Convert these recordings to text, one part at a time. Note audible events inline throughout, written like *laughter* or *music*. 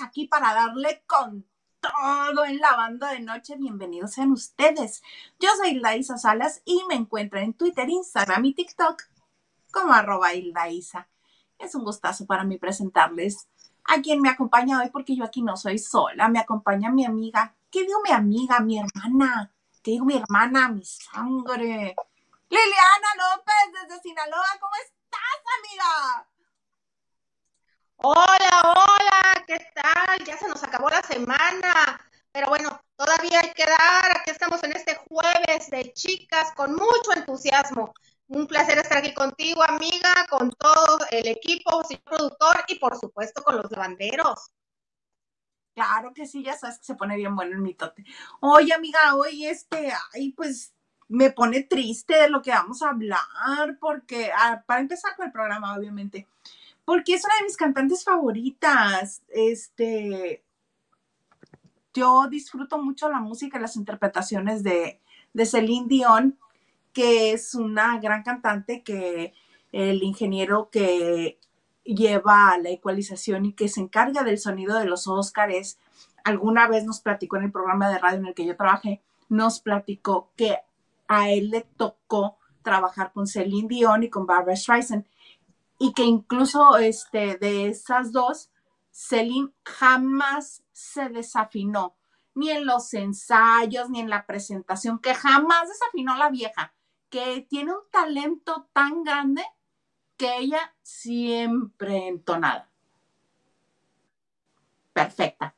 aquí para darle con todo en la banda de noche. Bienvenidos sean ustedes. Yo soy Hilda Salas y me encuentro en Twitter, Instagram y TikTok como arroba Hilda Es un gustazo para mí presentarles a quien me acompaña hoy porque yo aquí no soy sola. Me acompaña mi amiga. ¿Qué digo mi amiga? Mi hermana. ¿Qué digo mi hermana? Mi sangre. Liliana López desde Sinaloa. ¿Cómo estás, amiga? Hola, hola, ¿qué tal? Ya se nos acabó la semana, pero bueno, todavía hay que dar. Aquí estamos en este jueves de chicas con mucho entusiasmo. Un placer estar aquí contigo, amiga, con todo el equipo, señor productor y por supuesto con los lavanderos. Claro que sí, ya sabes que se pone bien bueno el mitote. Oye, amiga, hoy este, ay, pues me pone triste de lo que vamos a hablar, porque ah, para empezar con el programa, obviamente, porque es una de mis cantantes favoritas. Este, yo disfruto mucho la música y las interpretaciones de, de Celine Dion, que es una gran cantante que el ingeniero que lleva la ecualización y que se encarga del sonido de los Óscares, alguna vez nos platicó en el programa de radio en el que yo trabajé, nos platicó que a él le tocó trabajar con Celine Dion y con Barbara Streisand y que incluso este, de esas dos, Celine jamás se desafinó, ni en los ensayos, ni en la presentación, que jamás desafinó la vieja, que tiene un talento tan grande que ella siempre entonada. Perfecta.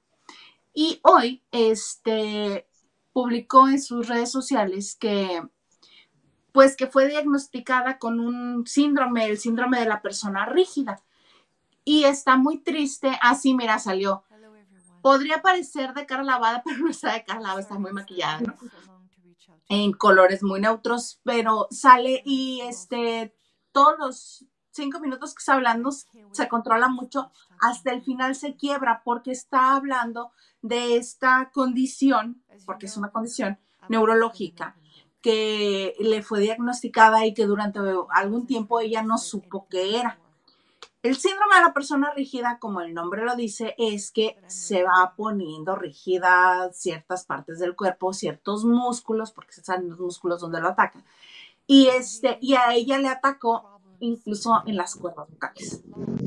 Y hoy, este, publicó en sus redes sociales que pues que fue diagnosticada con un síndrome, el síndrome de la persona rígida. Y está muy triste. Así, mira, salió. Podría parecer de cara lavada, *laughs* pero no está de cara lavada, está muy maquillada, ¿no? En colores muy neutros, pero sale y este, todos los cinco minutos que está hablando se controla mucho, hasta el final se quiebra porque está hablando de esta condición, porque es una condición neurológica que le fue diagnosticada y que durante algún tiempo ella no supo qué era. El síndrome de la persona rígida, como el nombre lo dice, es que se va poniendo rígida ciertas partes del cuerpo, ciertos músculos, porque se saben los músculos donde lo atacan. Y, este, y a ella le atacó incluso en las cuerdas vocales.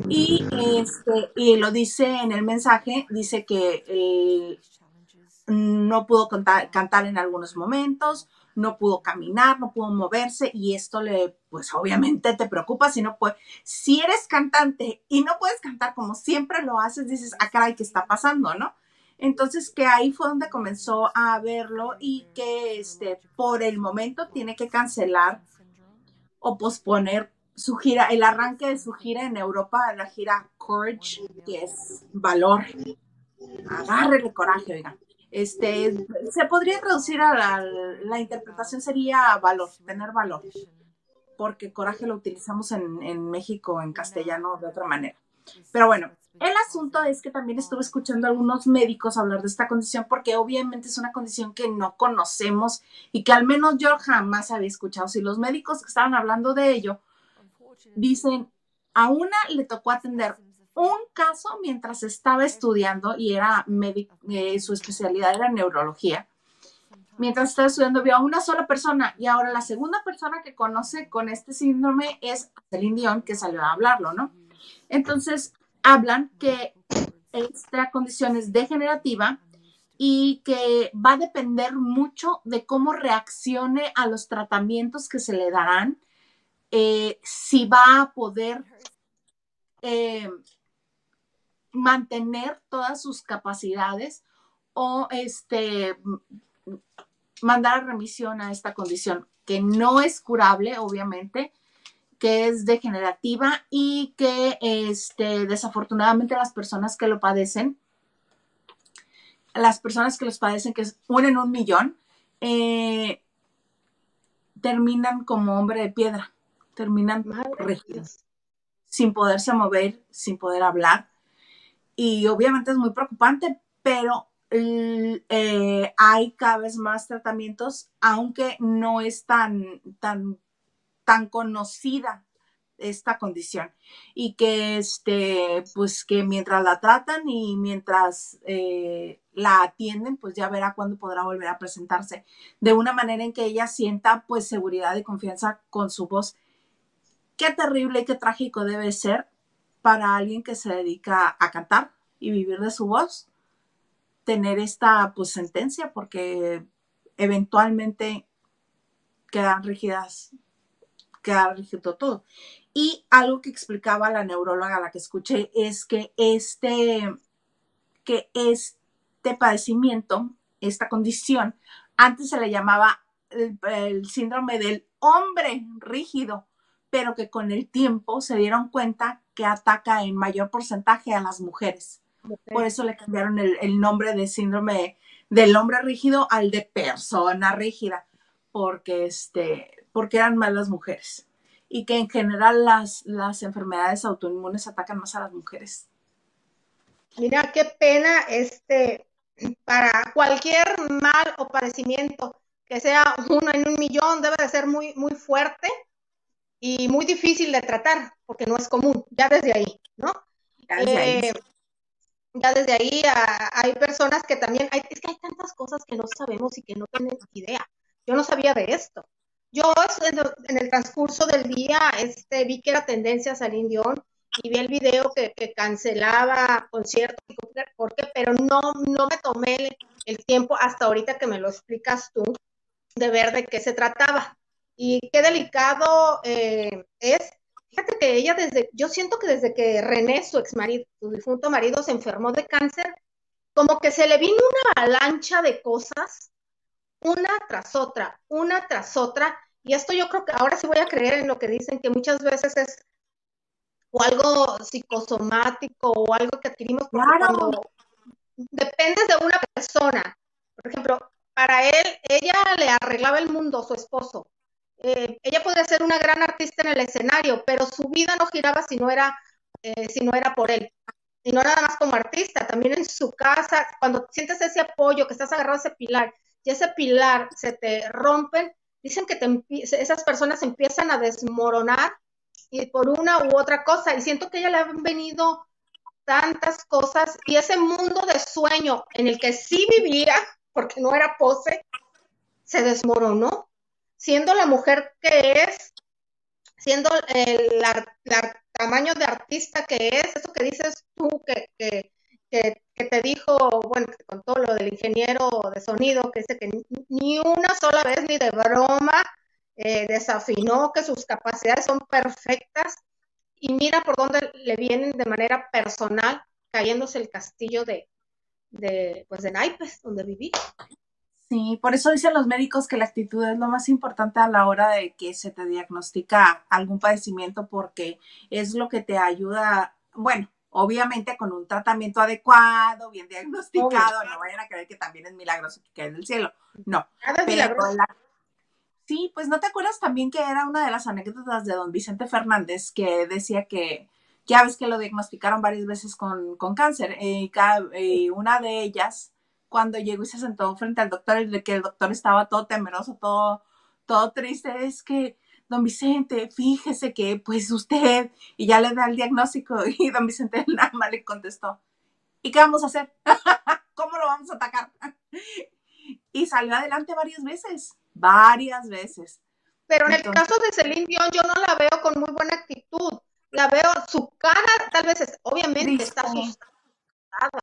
Y, este, y lo dice en el mensaje, dice que no pudo cantar en algunos momentos, no pudo caminar, no pudo moverse y esto le, pues obviamente te preocupa si no puedes, si eres cantante y no puedes cantar como siempre lo haces, dices, ah, caray, ¿qué está pasando, no? Entonces que ahí fue donde comenzó a verlo y que este, por el momento tiene que cancelar o posponer su gira, el arranque de su gira en Europa, la gira Courage, que es valor. Agárrele coraje, oigan. Este, se podría traducir a la, interpretación sería valor, tener valor, porque coraje lo utilizamos en, en México, en castellano, de otra manera. Pero bueno, el asunto es que también estuve escuchando a algunos médicos hablar de esta condición porque obviamente es una condición que no conocemos y que al menos yo jamás había escuchado. Si los médicos que estaban hablando de ello dicen, a una le tocó atender un caso mientras estaba estudiando y era médico, eh, su especialidad era neurología. Mientras estaba estudiando vio a una sola persona y ahora la segunda persona que conoce con este síndrome es Celine Dion que salió a hablarlo, ¿no? Entonces hablan que esta condición es degenerativa y que va a depender mucho de cómo reaccione a los tratamientos que se le darán, eh, si va a poder eh, mantener todas sus capacidades o este, mandar a remisión a esta condición que no es curable, obviamente, que es degenerativa y que este, desafortunadamente las personas que lo padecen, las personas que los padecen, que es uno en un millón, eh, terminan como hombre de piedra, terminan rígidos, sin poderse mover, sin poder hablar y obviamente es muy preocupante, pero eh, hay cada vez más tratamientos, aunque no es tan, tan, tan conocida esta condición. Y que este pues que mientras la tratan y mientras eh, la atienden pues ya verá cuándo podrá volver a presentarse. De una manera en que ella sienta pues seguridad y confianza con su voz. Qué terrible y qué trágico debe ser para alguien que se dedica a cantar y vivir de su voz tener esta pues sentencia porque eventualmente quedan rígidas queda rígido todo. Y algo que explicaba la neuróloga a la que escuché es que este, que este padecimiento, esta condición, antes se le llamaba el, síndrome del hombre rígido, pero que con el tiempo se dieron cuenta que ataca en mayor porcentaje a las mujeres. Por eso le cambiaron el, el, nombre de síndrome del hombre rígido al de persona rígida, porque, este, porque eran más las mujeres y que en general las, las enfermedades autoinmunes atacan más a las mujeres. Mira, qué pena este, para cualquier mal o padecimiento que sea uno en un millón, debe de ser muy, muy fuerte y muy difícil de tratar, porque no es común, ya desde ahí, ¿no? Ya desde ahí, eh, ya desde ahí hay personas que también, hay, es que hay tantas cosas que no sabemos y que no tienen idea. Yo no sabía de esto. Yo en el transcurso del día este, vi que era tendencia Salir Dion y vi el video que, cancelaba conciertos, ¿por qué? Pero no, no me tomé el, tiempo hasta ahorita que me lo explicas tú de ver de qué se trataba. Y qué delicado eh, es. Fíjate que ella desde, yo siento que desde que René, su ex marido, su difunto marido, se enfermó de cáncer, como que se le vino una avalancha de cosas una tras otra, una tras otra. Y esto yo creo que ahora sí voy a creer en lo que dicen, que muchas veces es o algo psicosomático o algo que adquirimos cuando dependes de una persona. Por ejemplo, para él, ella le arreglaba el mundo, su esposo. Eh, ella podría ser una gran artista en el escenario, pero su vida no giraba si no era, eh, si no era por él. Y no nada más como artista, también en su casa, cuando sientes ese apoyo, que estás agarrado a ese pilar, y ese pilar se te rompen, dicen que esas personas empiezan a desmoronar y por una u otra cosa. Y siento que a ella le han venido tantas cosas y ese mundo de sueño en el que sí vivía, porque no era pose, se desmoronó. Siendo la mujer que es, siendo el tamaño de artista que es, eso que dices tú, que, que, te dijo, bueno, que te contó lo del ingeniero de sonido, que dice que ni una sola vez ni de broma eh, desafinó, que sus capacidades son perfectas y mira por dónde le vienen de manera personal cayéndose el castillo de, de, pues de naipes, donde viví. Sí, por eso dicen los médicos que la actitud es lo más importante a la hora de que se te diagnostica algún padecimiento porque es lo que te ayuda, bueno, obviamente con un tratamiento adecuado, bien diagnosticado, no vayan a creer que también es milagroso que cae del cielo, no. Sí, pues no te acuerdas también que era una de las anécdotas de don Vicente Fernández que decía que ya ves que lo diagnosticaron varias veces con, cáncer y eh, una de ellas cuando llegó y se sentó frente al doctor y que el doctor estaba todo temeroso, todo, todo triste, es que don Vicente, fíjese que pues usted, y ya le da el diagnóstico *laughs* y don Vicente *laughs* nada más le contestó, ¿y qué vamos a hacer? *laughs* ¿Cómo lo vamos a atacar? y salió adelante varias veces, varias veces. Pero en el caso de Celine Dion yo no la veo con muy buena actitud. La veo, su cara tal vez es, obviamente está asustada,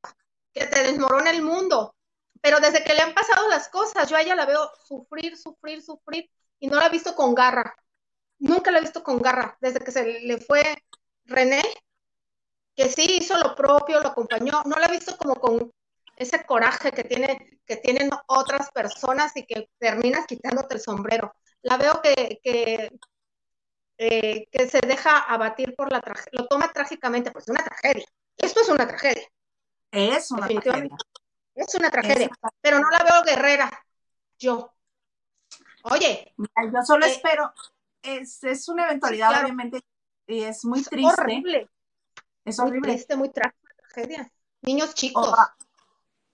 que te desmorona el mundo. Pero desde que le han pasado las cosas, yo a ella la veo sufrir, sufrir, sufrir y no la he visto con garra nunca la he visto con garra, desde que se le fue René, que sí hizo lo propio, lo acompañó, no la he visto como con ese coraje que, tiene, que tienen otras personas y que terminas quitándote el sombrero. La veo que, que, eh, que se deja abatir por la tragedia, lo toma trágicamente, pues es una tragedia. Esto es una tragedia. Es una tragedia. Es una tragedia, pero no la veo guerrera, yo. Oye. yo solo eh, espero, es, es una eventualidad, obviamente, y es muy triste. Horrible. Es horrible. Muy triste, muy tragedia. Niños chicos.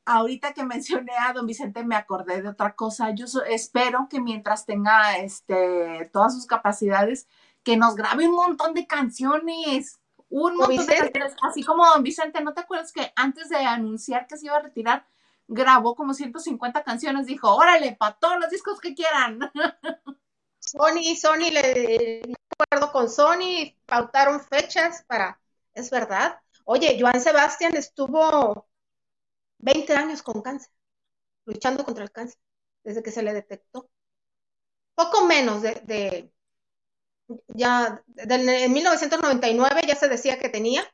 ahorita que mencioné a don Vicente me acordé de otra cosa. Yo espero que mientras tenga este, todas sus capacidades, que nos grabe un montón de canciones. Un montón de canciones. Así como don Vicente, ¿no te acuerdas que antes de anunciar que se iba a retirar, grabó como 150 canciones? Dijo, órale, para todos los discos que quieran. *laughs* Sony, Sony, le acuerdo con Sony, pautaron fechas para, es verdad. Oye, Joan Sebastián estuvo 20 años con cáncer, luchando contra el cáncer, desde que se le detectó. Poco menos de, ya, en 1999 ya se decía que tenía,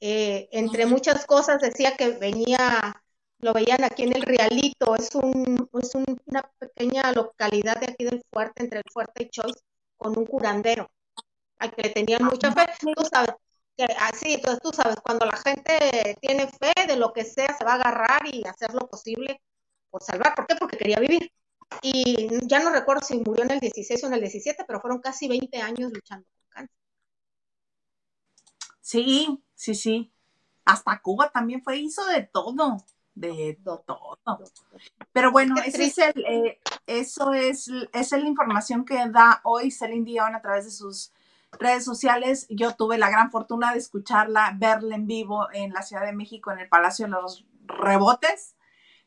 eh, entre muchas cosas decía que venía, lo veían aquí en el Realito, es, un, es una pequeña localidad de aquí del fuerte, entre el fuerte y Choice, con un curandero, al que le tenían mucha fe. Tú sabes, que así, entonces tú sabes, cuando la gente tiene fe de lo que sea, se va a agarrar y hacer lo posible por salvar. ¿Por qué? Porque quería vivir. Y ya no recuerdo si murió en el 16 o en el 17, pero fueron casi 20 años luchando con cáncer. Sí, sí, sí. Hasta Cuba también fue, hizo de todo, de todo. Pero bueno, ese es el, eh, eso es, es la información que da hoy Celine Dion a través de sus redes sociales. Yo tuve la gran fortuna de escucharla, verla en vivo en la Ciudad de México, en el Palacio de los Rebotes.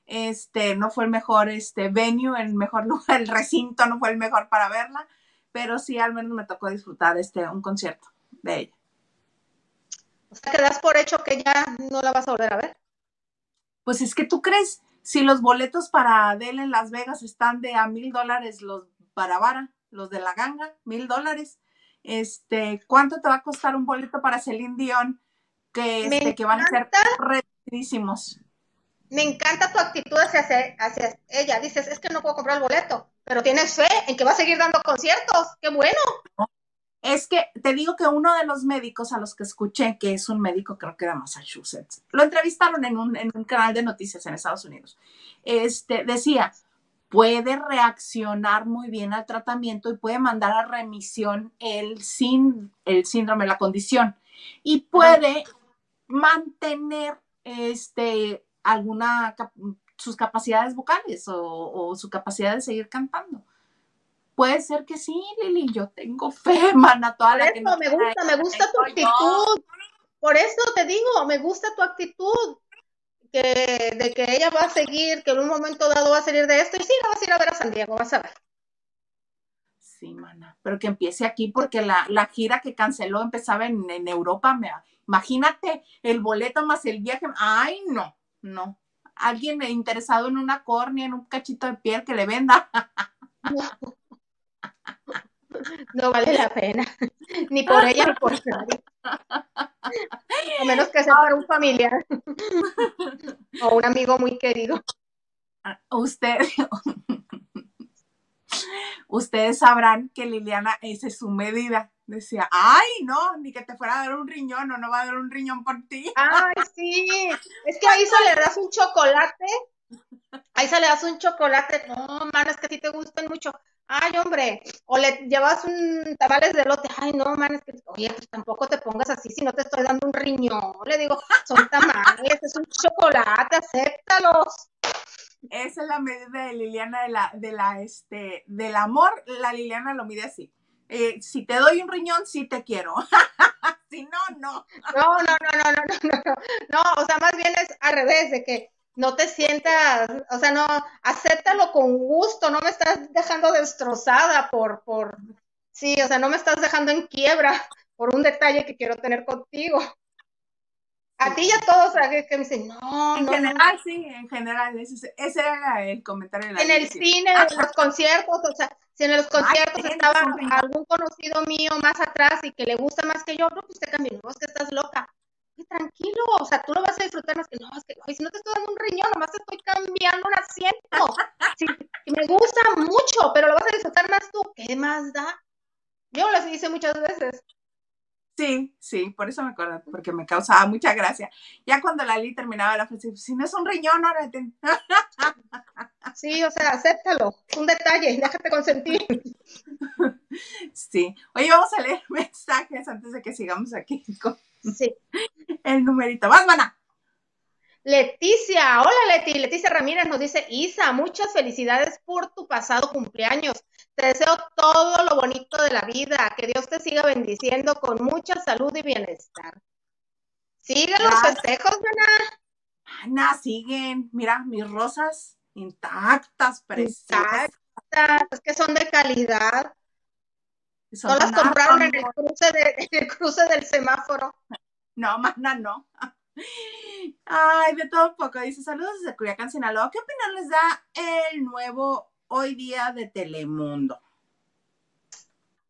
Este, no fue el mejor este, venue, el mejor *laughs* lugar, el recinto no fue el mejor para verla, pero sí al menos me tocó disfrutar este, un concierto de ella. O sea, que das por hecho que ya no la vas a volver a ver. Pues es que tú crees, si los boletos para Adele en Las Vegas están de a mil dólares los para vara, los de la ganga, mil dólares, este, ¿cuánto te va a costar un boleto para Celine Dion? Que, este, que van a ser reducidísimos. Me encanta tu actitud hacia, hacia ella. Dices, es que no puedo comprar el boleto, pero tienes fe en que va a seguir dando conciertos. ¡Qué bueno! Es que te digo que uno de los médicos a los que escuché, que es un médico, creo que era Massachusetts, lo entrevistaron en un, en un canal de noticias en Estados Unidos. Este, decía, puede reaccionar muy bien al tratamiento y puede mandar a remisión el, sin, el síndrome, la condición, y puede mantener este, alguna sus capacidades vocales o, o, su capacidad de seguir cantando. Puede ser que sí, Lili, yo tengo fe, *laughs* mana, toda Por eso me gusta, me gusta tu actitud. Por eso te digo, me gusta tu actitud que, de que ella va a seguir, que en un momento dado va a salir de esto y sí, la vas a ir a ver a San Diego, vas a ver. Sí, mana, pero que empiece aquí porque la, la gira que canceló empezaba en, en Europa. Me, imagínate el boleto más el viaje. Ay, no, no. Alguien interesado en una córnea, en un cachito de piel que le venda. No vale la pena, ni por ella ni por nadie. A menos que sea para un familiar o un amigo muy querido. Ah, usted, *laughs* ustedes sabrán que Liliana, esa es su medida. Decía, ay, no, ni que te fuera a dar un riñón o no va a dar un riñón por ti. Ay, sí, es que ahí se le das un chocolate, ahí se le das un chocolate, no, man, es que a ti te gustan mucho ay, hombre, o le llevas un tamales de lote, ay, no, man, es que, oye, pues tampoco te pongas así si no te estoy dando un riñón. Le digo, son tamales, es un chocolate, acéptalos. Esa es la medida de Liliana de la, de la, este, del amor, la Liliana lo mide así. Eh, si te doy un riñón, sí te quiero. *laughs* si no, no. No, no, no, no, no, no, no, no, o sea, más bien es al revés, de que no te sientas, o sea, no, acéptalo con gusto, no me estás dejando destrozada por, por, sí, o sea, no me estás dejando en quiebra por un detalle que quiero tener contigo. A ti y a todos que, me dicen, no, en no. general, sí, en general, ese, ese, era el comentario. De la en el cine, en los *laughs* conciertos, o sea, si en los conciertos estaba algún conocido mío más atrás y que le gusta más que yo, no, pues te cambio, no, es que estás loca tranquilo, o sea, tú lo vas a disfrutar más que no, es que, si no te estoy dando un riñón, nomás te estoy cambiando un asiento. Sí, me gusta mucho, pero lo vas a disfrutar más tú, ¿qué más da? Yo lo hice muchas veces. Sí, sí, por eso me acuerdo, porque me causaba mucha gracia. Ya cuando la Lali terminaba la frase, si no es un riñón, ahora te... *laughs* Sí, o sea, acéptalo, un detalle, déjate consentir. Sí. Oye, vamos a leer *laughs* mensajes antes de que sigamos aquí con Sí. El numerito. ¡Vas, mana! Leticia, hola Leti, Leticia Ramírez nos dice, Isa, muchas felicidades por tu pasado cumpleaños. Te deseo todo lo bonito de la vida, que Dios te siga bendiciendo con mucha salud y bienestar. Siguen los festejos, Ana. Ana, siguen. Mira, mis rosas intactas, preciosas. Intactas, es que son de calidad. no las compraron en el, cruce *laughs* en el cruce del semáforo. No, mana, no. Ay, de todo un poco. Dice, saludos desde Culiacán, Sinaloa. ¿Qué opinión les da el nuevo Hoy Día de Telemundo?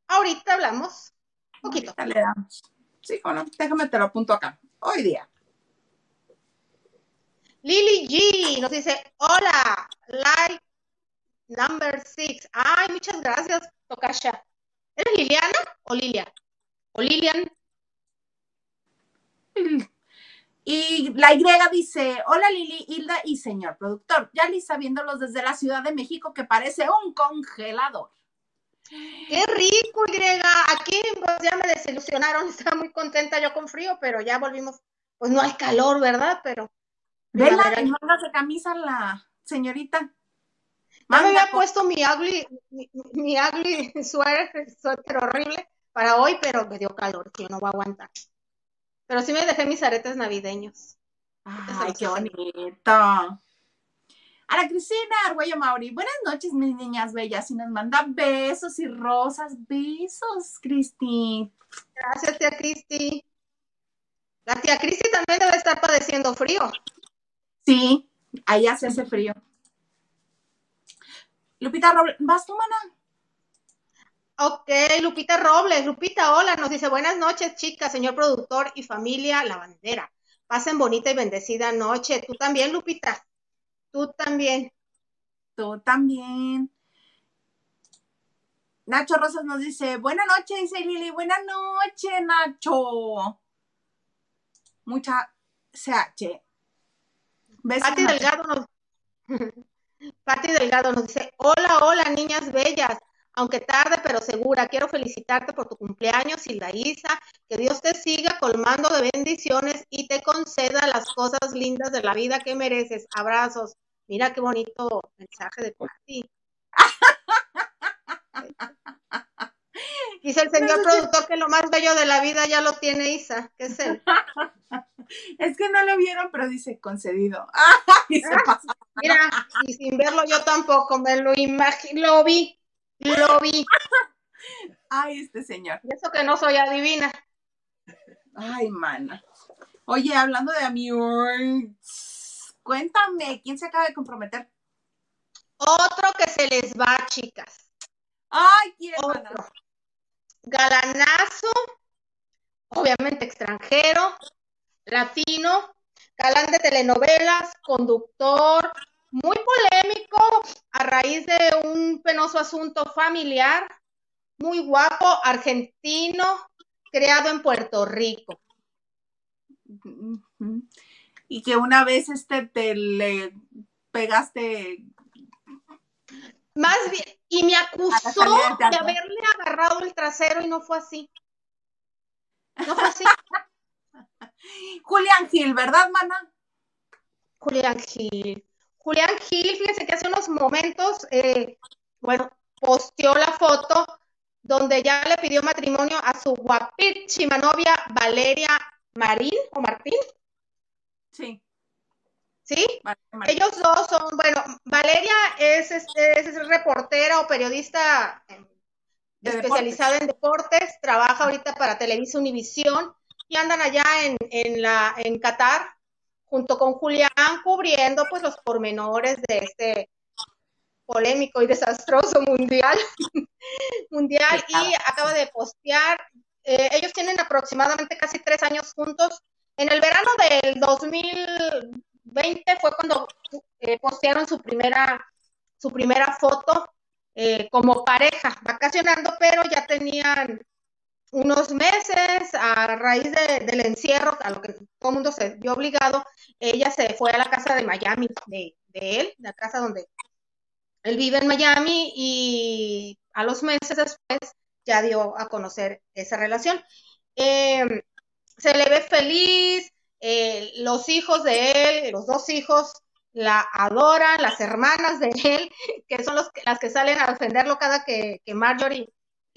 Ahorita hablamos. Poquito. Ahorita le damos. Sí, bueno, déjame te lo apunto acá. Hoy día. Lily G nos dice, hola, like number six. Ay, muchas gracias, Tokasha. ¿Eres Liliana o Lilia? ¿O Lilian? Y la Y dice, hola Lili, Hilda y señor productor, ya Lisa viéndolos desde la Ciudad de México que parece un congelador. Qué rico, Y. Aquí pues ya me desilusionaron, *laughs* estaba muy contenta yo con frío, pero ya volvimos, pues no hay calor, ¿verdad? Pero... Vela, mangas de camisa la señorita. Ya me había puesto mi ugly, mi, mi ugly *laughs* suéter, suéter horrible para hoy, pero me dio calor, que yo no voy a aguantar. Pero sí me dejé mis aretes navideños. Ay, qué bonito. Ana Cristina Arguello Mauri, buenas noches, mis niñas bellas. Y nos manda besos y rosas. Besos, Cristi. Gracias, tía Cristi. La tía Cristi también debe estar padeciendo frío. Sí, allá se hace frío. Lupita ¿vas tú, mana? Ok, Lupita Robles. Lupita, hola, nos dice buenas noches, chicas, señor productor y familia La Bandera. Pasen bonita y bendecida noche. Tú también, Lupita. Tú también. Tú también. Nacho Rosas nos dice, buenas noches, dice Lili, buenas noches, Nacho. Mucha CH. Pati Delgado nos... *laughs* Pati Delgado nos dice, hola, hola, niñas bellas aunque tarde pero segura. Quiero felicitarte por tu cumpleaños, Hilda Isa. Que Dios te siga colmando de bendiciones y te conceda las cosas lindas de la vida que mereces. Abrazos. Mira qué bonito mensaje de ti. Dice el señor productor que lo más bello de la vida ya lo tiene Isa. ¿Qué es él? *laughs* Es que no lo vieron, pero dice concedido. *laughs* Mira, y sin verlo yo tampoco me lo imagino, lo vi. Lo vi. Ay, este señor. Y eso que no soy adivina. Ay, mana. Oye, hablando de amigos, cuéntame, ¿quién se acaba de comprometer? Otro que se les va, chicas. Ay, ¿quién, Otro. Galanazo, obviamente extranjero, latino, galán de telenovelas, conductor, muy polémico a raíz de un penoso asunto familiar, muy guapo, argentino, creado en Puerto Rico. Y que una vez este te le pegaste. Más bien, y me acusó de haberle agarrado el trasero y no fue así. No fue así. *laughs* Julián Gil, ¿verdad, mana? Julián Gil. Julián Gil, fíjense que hace unos momentos, eh, bueno, posteó la foto donde ya le pidió matrimonio a su guapísima novia Valeria Marín o Martín. Sí. ¿Sí? Ellos dos son, bueno, Valeria es, es, reportera o periodista em, especializada en deportes, trabaja ahorita para Televisa Univisión y andan allá en, en, la, en Qatar junto con Julián cubriendo pues los pormenores de este polémico y desastroso mundial *laughs* mundial y acaba de postear eh, ellos tienen aproximadamente casi tres años juntos. En el verano del 2020 fue cuando eh, postearon su primera su primera foto eh, como pareja vacacionando pero ya tenían unos meses, a raíz del encierro, a lo que todo el mundo se vio obligado, ella se fue a la casa de Miami, de, él, la casa donde él vive en Miami, y a los meses después ya dio a conocer esa relación. Em, se le ve feliz, eh, los hijos de él, los dos hijos, la adoran, las hermanas de él, *laughs* que son los, las que salen a defenderlo cada que, que Marjorie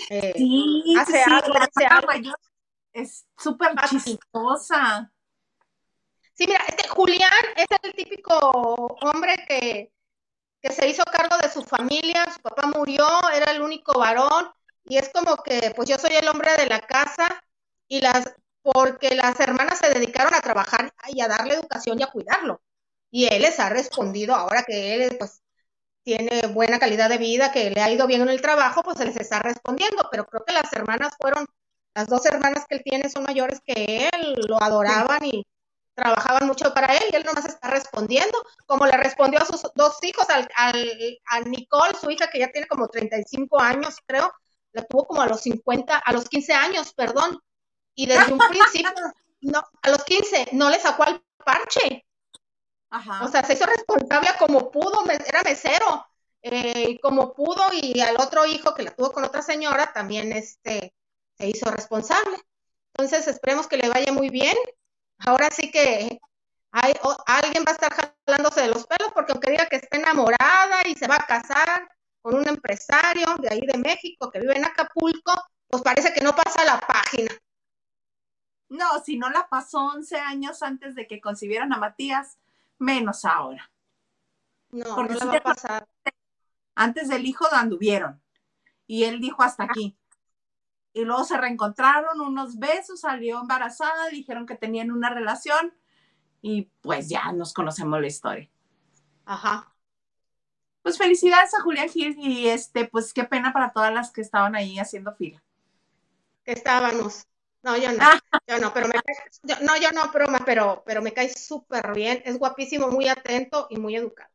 eh, hace algo, Es súper chistosa. Sí, mira, este Julián es el típico hombre que, que se hizo cargo de su familia, su papá murió, era el único varón, y es como que, pues yo soy el hombre de la casa, y las, porque las hermanas se dedicaron a trabajar y a darle educación y a cuidarlo. Y él les ha respondido, ahora que él pues tiene buena calidad de vida, que le ha ido bien en el trabajo, pues se les está respondiendo, pero creo que las hermanas fueron, las dos hermanas que él tiene son mayores que él, lo adoraban y trabajaban mucho para él y él nomás está respondiendo, como le respondió a sus dos hijos, al, a Nicole, su hija que ya tiene como 35 años, creo, la tuvo como a los 50, a los 15 años, perdón, y desde un *laughs* principio, no, a los 15, no le sacó al parche. Ajá. O sea, se hizo responsable como pudo, era mesero, eh, como pudo, y al otro hijo que la tuvo con otra señora también este, se hizo responsable. Entonces, esperemos que le vaya muy bien. Ahora sí que hay, alguien va a estar jalándose de los pelos porque aunque diga que está enamorada y se va a casar con un empresario de ahí de México que vive en Acapulco, pues parece que no pasa la página. No, si no la pasó 11 años antes de que concibieran a Matías, menos ahora. No, Porque no la va a pasar. Antes del hijo anduvieron. Y él dijo hasta aquí. Y luego se reencontraron, unos besos, salió embarazada, dijeron que tenían una relación y pues ya nos conocemos la historia. Ajá. Pues felicidades a Julián Gil y este, pues qué pena para todas las que estaban ahí haciendo fila. Estábamos. No, yo no, ah. yo no, pero me cae, no, yo no, broma, pero, pero me cae súper bien, es guapísimo, muy atento y muy educado.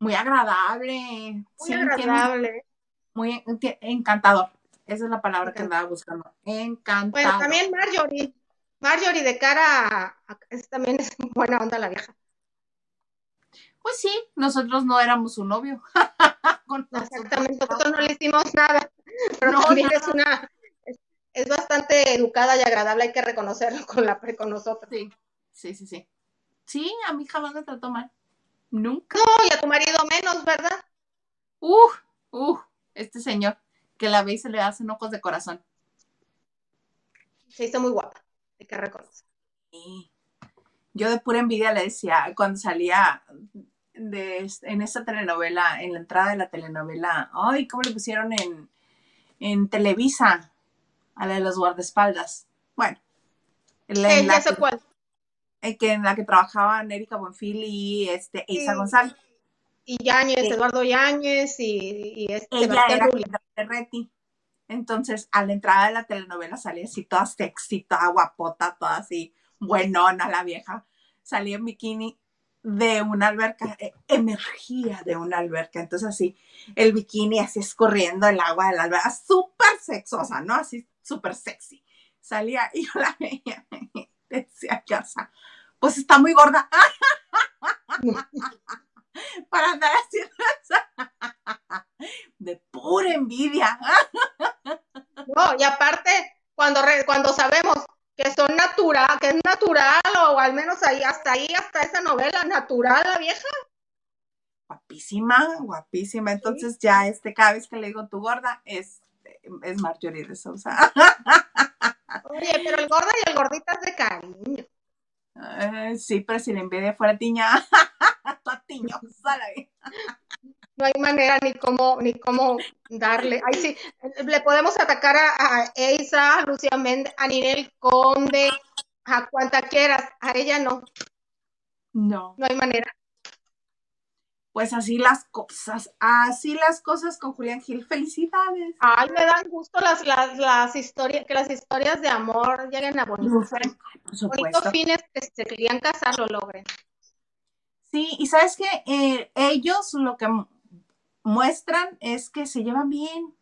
Muy agradable. Muy agradable. muy encantador. Esa es la palabra que andaba buscando. Encantador. Bueno, también Marjorie. Marjorie de cara a, también es *laughs* buena onda la vieja. Pues sí, nosotros no éramos su novio. *laughs* Exactamente, nosotros no le hicimos nada. *laughs* Pero no, también es una es bastante educada y agradable, hay que reconocerlo con, la, con nosotros. Sí, sí, sí, sí. Sí, a mí jamás me trató mal. Nunca. No, y a tu marido menos, ¿verdad? Uh, uh, este señor que la ve y se le hacen ojos de corazón. Se hizo muy guapa, hay que reconocer. Sí. Yo de pura envidia le decía, cuando salía de, en esta telenovela, en la entrada de la telenovela, ay, ¿cómo le pusieron en, en Televisa? A la de los guardaespaldas. Bueno, en la, en sé cuál. En, que, en la que trabajaban Erika Bonfil y este, Isa González. Y Yáñez, Eduardo Yáñez y, y este Ella era Reti. Entonces, a la entrada de la telenovela salía así toda sexy, toda guapota, toda así buenona la vieja. Salía en bikini de una alberca, eh, emergía de una alberca. Entonces, así, el bikini así escorriendo el agua de la alberca, súper sexosa, ¿no? Así súper sexy. Salía y *laughs* yo la veía y decía, casa, pues está muy gorda. *laughs* Para andar haciendo *laughs* eso. De pura envidia. No, y aparte, cuando, cuando sabemos que son natural, que es natural, o al menos ahí, hasta ahí, hasta esa novela, natural la vieja. Guapísima, guapísima. Entonces ya este, cada vez que le digo tu gorda, es es Marjorie de Sousa. Oye, pero el gordo y el gordita es de cariño. sí, pero si le envidia fuera tiña, *laughs* No hay manera ni cómo, ni cómo darle. Ay, sí, le podemos atacar a, a Eisa, a Lucía Méndez, a Ninel Conde, a cuanta quieras, a ella no. No. No hay manera pues así las cosas, así las cosas con Julián Gil. Felicidades. Ay, me dan gusto las, las, historias, que las historias de amor lleguen a bonitos, bonitos fines que se querían casar lo logren. Sí, y sabes que eh, ellos lo que muestran es que se llevan bien,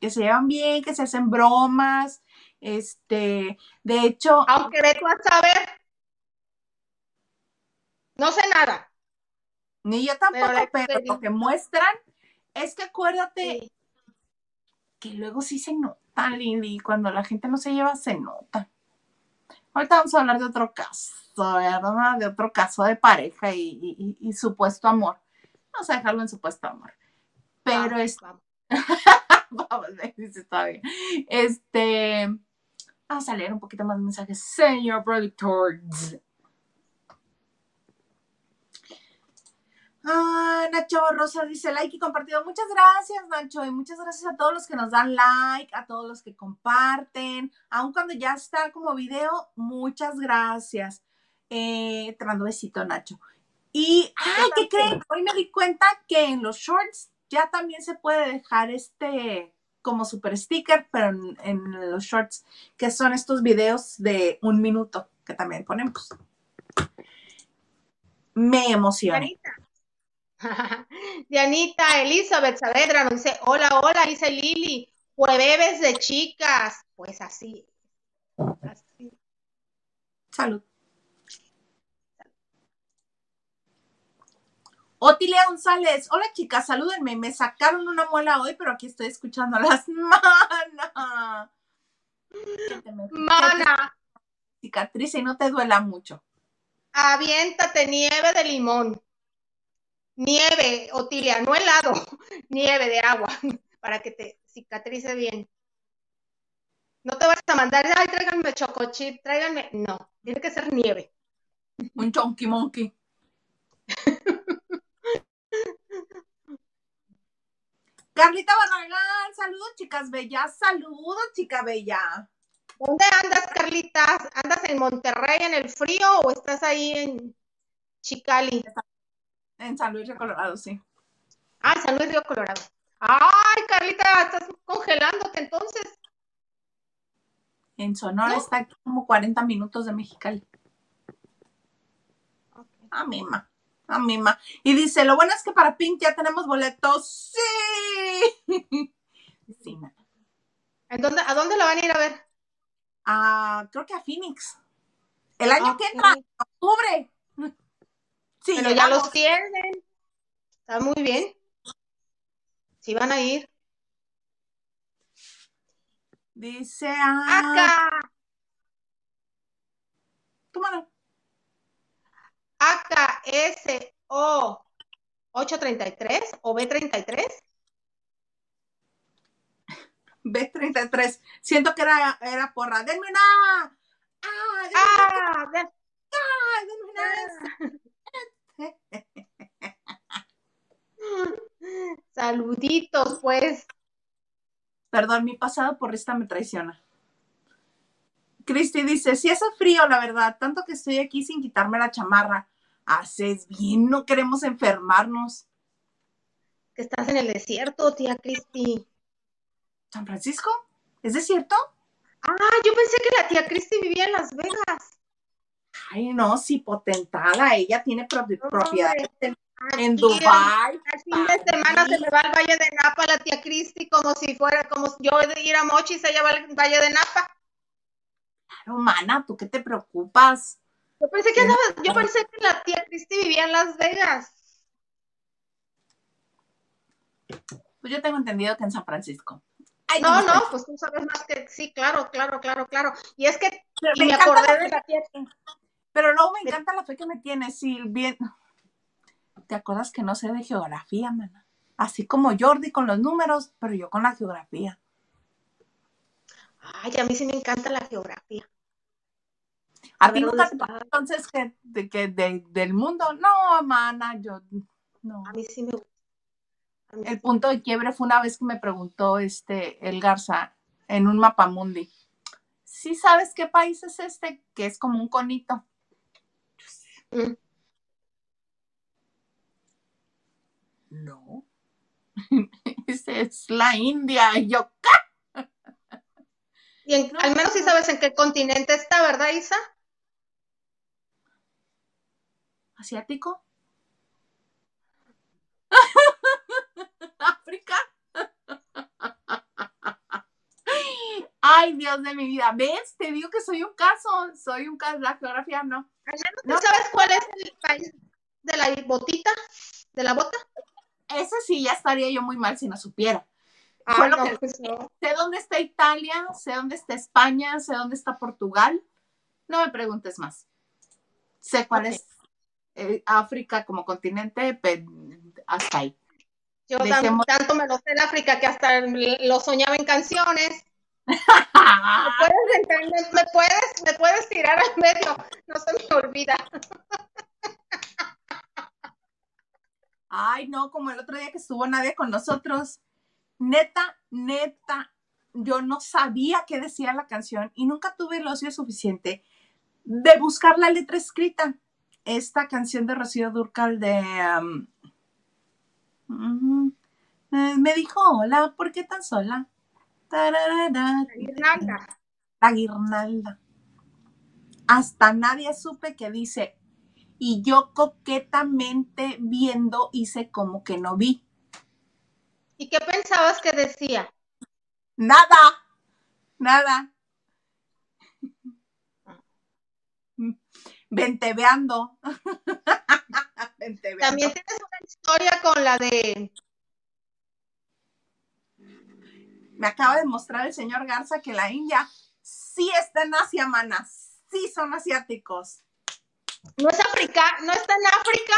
que se llevan bien, que se hacen bromas, este, de hecho. Aunque ve tú a saber, no sé nada, ni yo tampoco, pero, lo que muestran es que acuérdate que luego sí se nota, Lili, cuando la gente no se lleva, se nota. Ahorita vamos a hablar de otro caso. ¿verdad? De otro caso de pareja y, supuesto amor. Vamos a dejarlo en supuesto amor. Pero es... vamos, *laughs* dice, *laughs* está bien. Este... Vamos a leer un poquito más mensajes. Señor Productor. Ah, Nacho Rosa dice like y compartido. Muchas gracias, Nacho, y muchas gracias a todos los que nos dan like, a todos los que comparten, aun cuando ya está como video, muchas gracias. Eh, te mando besito, Nacho. Y, ay, ¿qué creen? Hoy me di cuenta que en los shorts ya también se puede dejar este como super sticker, pero en, en los shorts, que son estos videos de un minuto que también ponemos. Me emociona. *laughs* Dianita Elizabeth Saavedra nos dice, hola, hola, dice Lili, jueves de chicas. Pues así. así. Salud. Otilia González, hola chicas, salúdenme. Me sacaron una muela hoy, pero aquí estoy escuchando las *laughs* mana. Mana. Cicatriz y no te duela mucho. Aviéntate nieve de limón nieve, Otilia, no helado, *laughs* nieve de agua, *laughs* para que te cicatrice bien. No te vas a mandar, ay, tráiganme chocochip, tráiganme. No, tiene que ser nieve. Un chonky monkey. *laughs* Carlita Barragán, saludos chicas bellas, saludos chica bella. ¿Dónde andas, Carlita? ¿Andas en Monterrey en el frío o estás ahí en Chicali? En San Luis Río Colorado, sí. Ah, San Luis Río Colorado. Ay, Carlita, estás congelándote entonces. En Sonora está como 40 minutos de Mexicali. A mima, a mima. Y dice, lo bueno es que para Pink ya tenemos boletos. Sí. *laughs* sí ¿En dónde, ¿A dónde la van a ir a ver? Ah, creo que a Phoenix. El año que entra, octubre. Sí, pero ya los tienen. Está muy bien. Sí van a ir. Dice acá. Tu mano. AKSO 833 o B33. B33. Siento que era, era porra. Denme una. Ah, ah, ah denme una. *laughs* Saluditos, pues. Perdón, mi pasado por esta me traiciona. Cristi dice, si hace frío, la verdad, tanto que estoy aquí sin quitarme la chamarra. Haces bien, no queremos enfermarnos. Que estás en el desierto, tía Cristi. ¿San Francisco? ¿Es desierto? Ah, yo pensé que la tía Cristi vivía en Las Vegas. Ay, no, si potentada, ella tiene propiedades en, Dubai. El fin de semana se me va al Valle de Napa la tía Cristi como si fuera, como yo de ir a Mochis, ella va al Valle de Napa. Claro, mana, ¿tú qué te preocupas? Yo pensé que, yo pensé que la tía Cristi vivía en Las Vegas. Pues yo tengo entendido que en San Francisco. no, no, pues tú sabes más que sí, claro, claro, claro, claro. Y es que me, acordé de la tía. Pero luego me encanta la fe que me tienes, sí, bien. ¿Te acuerdas que no sé de geografía, mana? Así como Jordi con los números, pero yo con la geografía. Ay, a mí sí me encanta la geografía. ¿A, ti nunca te entonces que, de, que del mundo? No, mana, yo no. A mí sí me gusta. El punto de quiebre fue una vez que me preguntó este el Garza en un mapamundi. ¿Sí sabes qué país es este? Que es como un conito. Mm. No. *laughs* Esa es la India. Y yo, Y al menos sí sabes en qué continente está, ¿verdad, Isa? ¿Asiático? *laughs* ¿África? Ay, Dios de mi vida. ¿Ves? Te digo que soy un caso. Soy un caso. La geografía no. ¿No sabes cuál es el país de la botita? ¿De la bota? Ese sí, ya estaría yo muy mal si no supiera. Ah, no, pues Sé dónde está Italia, sé dónde está España, sé dónde está Portugal. No me preguntes más. sé cuál es eh, África como continente, pero hasta ahí. Yo tanto me lo sé en África que hasta lo soñaba en canciones. ¿Me, *laughs* puedes, me, puedes, me puedes tirar al medio, no se me olvida. Ay, no, como el otro día que estuvo nadie con nosotros. Neta, neta, yo no sabía qué decía la canción y nunca tuve el ocio suficiente de buscar la letra escrita. Esta canción de Rocío Durcal de... Mm, eh, me dijo, hola, ¿por qué tan sola? La guirnalda. La guirnalda. Hasta nadie supe que dice, y yo coquetamente viendo hice como que no vi. ¿Y qué pensabas que decía? Nada, nada. *laughs* Venteveando. *laughs* Venteveando. También tienes una historia con la de me acaba de mostrar el señor Garza que la India sí está en Asia, manas. Sí son asiáticos. ¿No es África? ¿No está en África?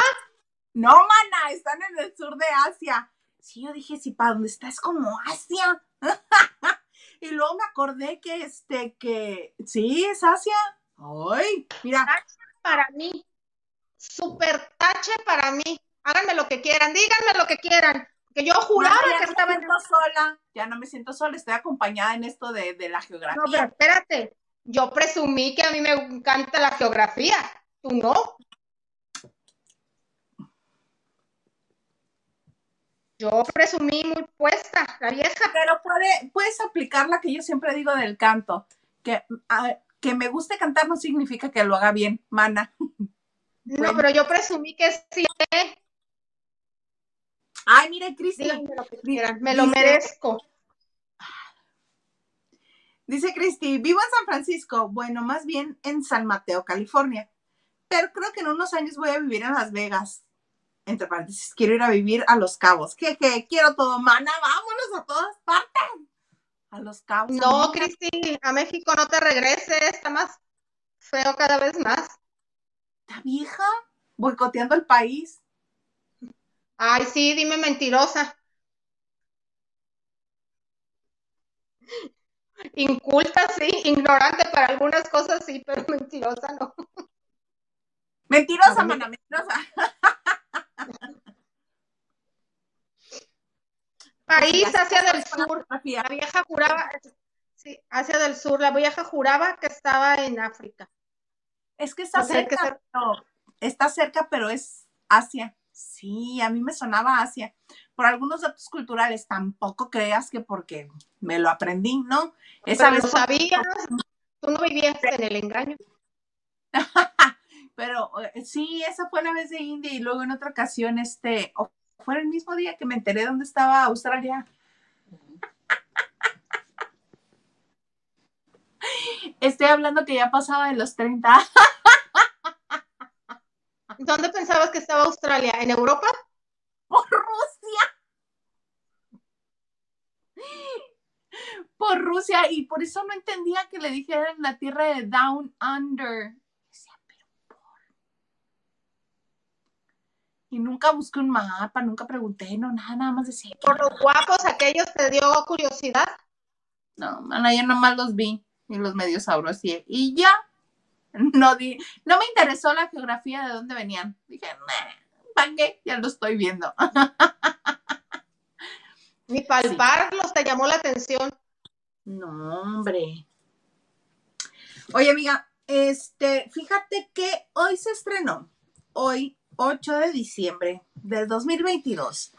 No, mana, están en el sur de Asia. Sí, yo dije, sí, para dónde está es como Asia. *laughs* y luego me acordé que este, que sí, es Asia. Ay, mira. Tache para mí. Super tache para mí. Háganme lo que quieran, díganme lo que quieran. Que yo juraba que estaba en... sola, ya no me siento sola, estoy acompañada en esto de, la geografía. No, pero espérate, yo presumí que a mí me encanta la geografía, tú no. Yo presumí muy puesta, la vieja. Pero puede, puedes aplicar la que yo siempre digo del canto, que, que me guste cantar no significa que lo haga bien, mana. No, pero yo presumí que sí, ¿eh? Ay, mire, Cristi. Me lo merezco. Dice Cristi, vivo en San Francisco. Bueno, más bien en San Mateo, California. Pero creo que en unos años voy a vivir en Las Vegas. Entre paréntesis, quiero ir a vivir a Los Cabos. ¿Qué, qué? Quiero todo, mana. Vámonos a todas partes. A Los Cabos. No, Cristi, a México no te regreses. Está más feo cada vez más. ¿Está vieja? Boicoteando el país. Ay, sí, dime mentirosa. Inculta, sí, ignorante para algunas cosas, sí, pero *laughs* mentirosa no. Mentirosa, mana, mentirosa. *laughs* País hacia del sur. La vieja juraba, sí, hacia del sur. La vieja juraba que estaba en África. Es que está cerca, está cerca, pero es Asia. Sí, a mí me sonaba Asia. Por algunos datos culturales, tampoco creas que porque me lo aprendí, ¿no? Esa vez lo sabías, *laughs* tú no vivías en el engaño. Pero eh, sí, esa fue la vez de India y luego en otra ocasión, este, fue el mismo día que me enteré dónde estaba Australia. *laughs* Estoy hablando que ya pasaba de los 30. *laughs* ¿Dónde pensabas que estaba Australia? ¿En Europa? Por Rusia. Por Rusia, y por eso no entendía que le dijeran la tierra de Down Under. Y nunca busqué un mapa, nunca pregunté, no, nada, nada más decía. ¿Por los guapos aquellos te dio curiosidad? No, man, yo nomás los vi y los medios así. Y ya, *laughs* No, di, no me interesó la geografía de dónde venían. Dije, ¿para qué? Ya lo estoy viendo. *laughs* Ni palparlos te llamó la atención. No, hombre. Oye, amiga, este, fíjate que hoy se estrenó, hoy, 8 de diciembre del 2022,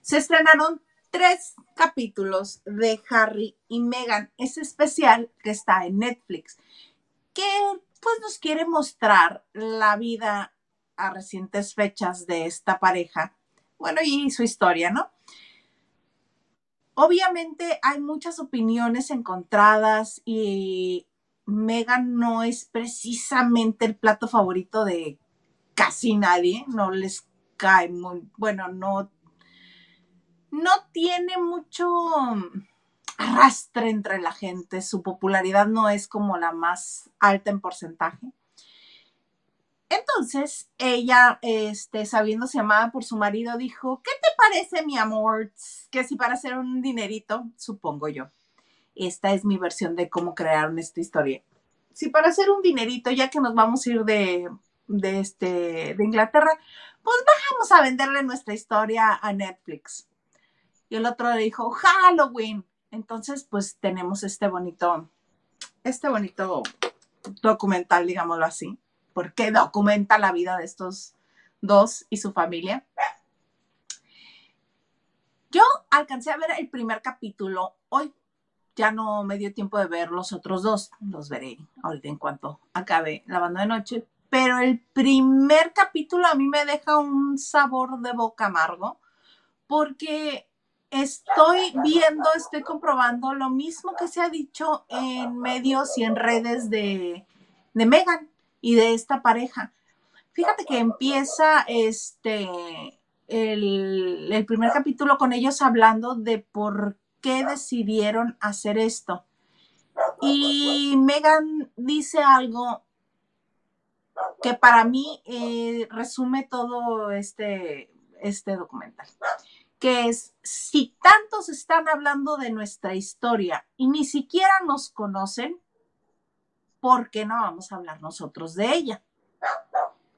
se estrenaron tres capítulos de Harry y Meghan, ese especial que está en Netflix, pues nos quiere mostrar la vida a recientes fechas de esta pareja, bueno, y su historia, ¿no? Obviamente hay muchas opiniones encontradas y Megan no es precisamente el plato favorito de casi nadie, no les cae muy, bueno, no, no tiene mucho arrastre entre la gente, su popularidad no es como la más alta en porcentaje. Entonces, ella, este, sabiéndose amada por su marido, dijo, ¿qué te parece, mi amor? Que si para hacer un dinerito, supongo yo. Esta es mi versión de cómo crearon esta historia. Si para hacer un dinerito, ya que nos vamos a ir de, de, este, de Inglaterra, pues vamos a venderle nuestra historia a Netflix. Y el otro le dijo, Halloween. Entonces, pues tenemos este bonito, este bonito documental, digámoslo así porque documenta la vida de estos dos y su familia. Yo alcancé a ver el primer capítulo hoy. Ya no me dio tiempo de ver los otros dos. Los veré ahorita en cuanto acabe la banda de noche. Pero el primer capítulo a mí me deja un sabor de boca amargo porque estoy viendo, estoy comprobando lo mismo que se ha dicho en medios y en redes de, de Megan y de esta pareja. Fíjate que empieza este el, el primer capítulo con ellos hablando de por qué decidieron hacer esto. Y Megan dice algo que para mí eh, resume todo este, este documental, que es, si tantos están hablando de nuestra historia y ni siquiera nos conocen, ¿por qué no vamos a hablar nosotros de ella?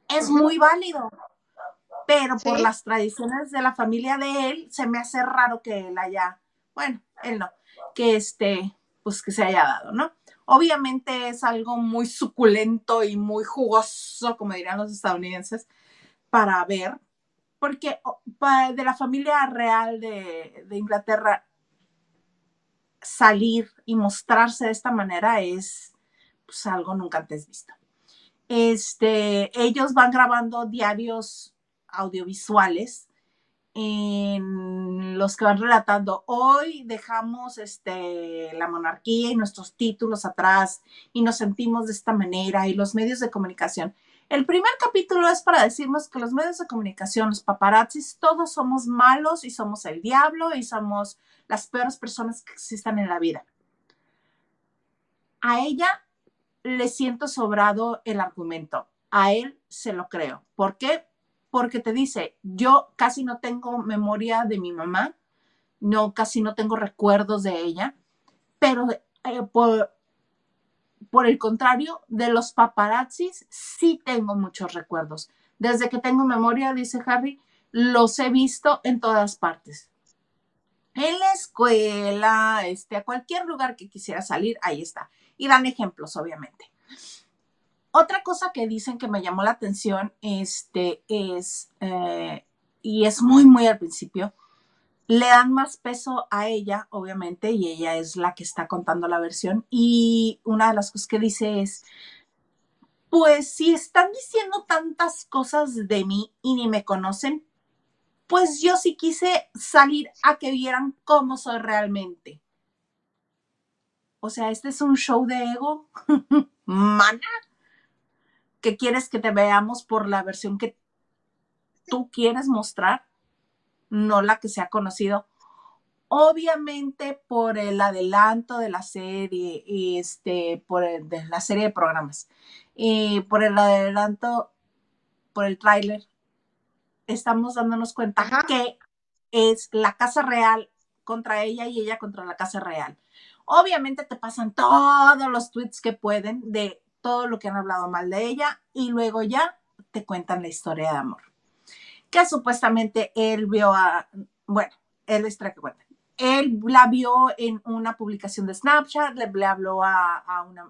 Es muy válido, pero por las tradiciones de la familia de él, se me hace raro que él haya, bueno, él no, que este, pues que se haya dado, ¿no? Obviamente es algo muy suculento y muy jugoso, como dirían los estadounidenses, para ver, porque de la familia real de, Inglaterra, salir y mostrarse de esta manera es pues, algo nunca antes visto. Este, ellos van grabando diarios audiovisuales en los que van relatando, hoy dejamos este, la monarquía y nuestros títulos atrás y nos sentimos de esta manera y los medios de comunicación. El primer capítulo es para decirnos que los medios de comunicación, los paparazzis, todos somos malos y somos el diablo y somos las peores personas que existan en la vida. A ella le siento sobrado el argumento. A él se lo creo. ¿Por qué? Porque te dice, yo casi no tengo memoria de mi mamá, no, casi no tengo recuerdos de ella, pero eh, por, por el contrario, de los paparazzis sí tengo muchos recuerdos. Desde que tengo memoria, dice Harry, los he visto en todas partes. En la escuela, este, a cualquier lugar que quisiera salir, ahí está y dan ejemplos, obviamente. Otra cosa que dicen que me llamó la atención este, es, eh, y es muy, muy al principio, le dan más peso a ella, obviamente, y ella es la que está contando la versión. Y una de las cosas que dice es, pues si están diciendo tantas cosas de mí y ni me conocen, pues yo sí quise salir a que vieran cómo soy realmente. O sea, este es un show de ego, *laughs* mana, que quieres que te veamos por la versión que tú quieres mostrar, no la que se ha conocido. Obviamente por el adelanto de la serie, este, por de la serie de programas, y por el adelanto, por el tráiler, estamos dándonos cuenta que es la casa real contra ella y ella contra la casa real. Obviamente te pasan todos los tweets que pueden de todo lo que han hablado mal de ella y luego ya te cuentan la historia de amor. Que supuestamente él vio a, bueno, él es que cuenta. Él la vio en una publicación de Snapchat, le, habló a,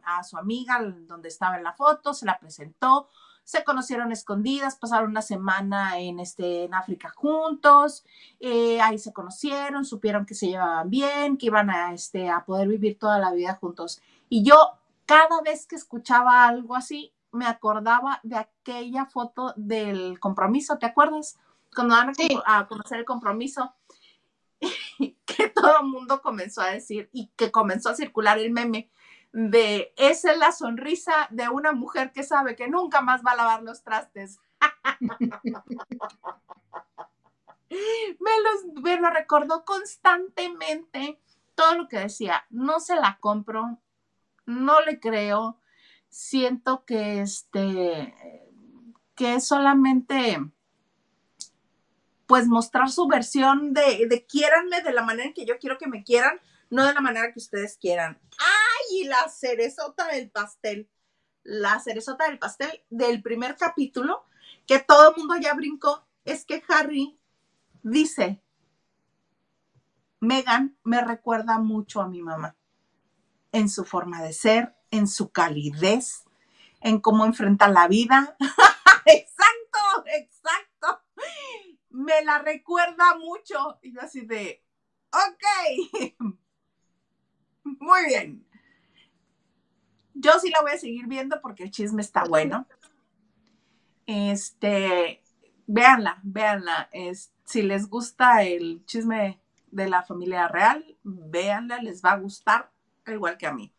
a su amiga donde estaba en la foto, se la presentó, se conocieron escondidas, pasaron una semana en, este, en África juntos, eh, ahí se conocieron, supieron que se llevaban bien, que iban a, este, a poder vivir toda la vida juntos. Y yo cada vez que escuchaba algo así, me acordaba de aquella foto del compromiso, ¿te acuerdas? Cuando van a conocer el compromiso, *laughs* que todo el mundo comenzó a decir y que comenzó a circular el meme de esa es la sonrisa de una mujer que sabe que nunca más va a lavar los trastes. *laughs* me, los, me lo recordó constantemente todo lo que decía. No se la compro, no le creo. Siento que este que es solamente pues mostrar su versión de, de quiéranme de la manera en que yo quiero que me quieran, no de la manera que ustedes quieran. ¡Ay! Y la cerezota del pastel. La cerezota del pastel del primer capítulo, que todo el mundo ya brincó, es que Harry dice, Megan me recuerda mucho a mi mamá en su forma de ser, en su calidez, en cómo enfrenta la vida. *laughs* exacto, exacto. Me la recuerda mucho. Y yo así de, ok, *laughs* muy bien. Yo sí la voy a seguir viendo porque el chisme está bueno. Este, véanla, véanla. Si les gusta el chisme de la familia real, véanla, les va a gustar, igual que a mí.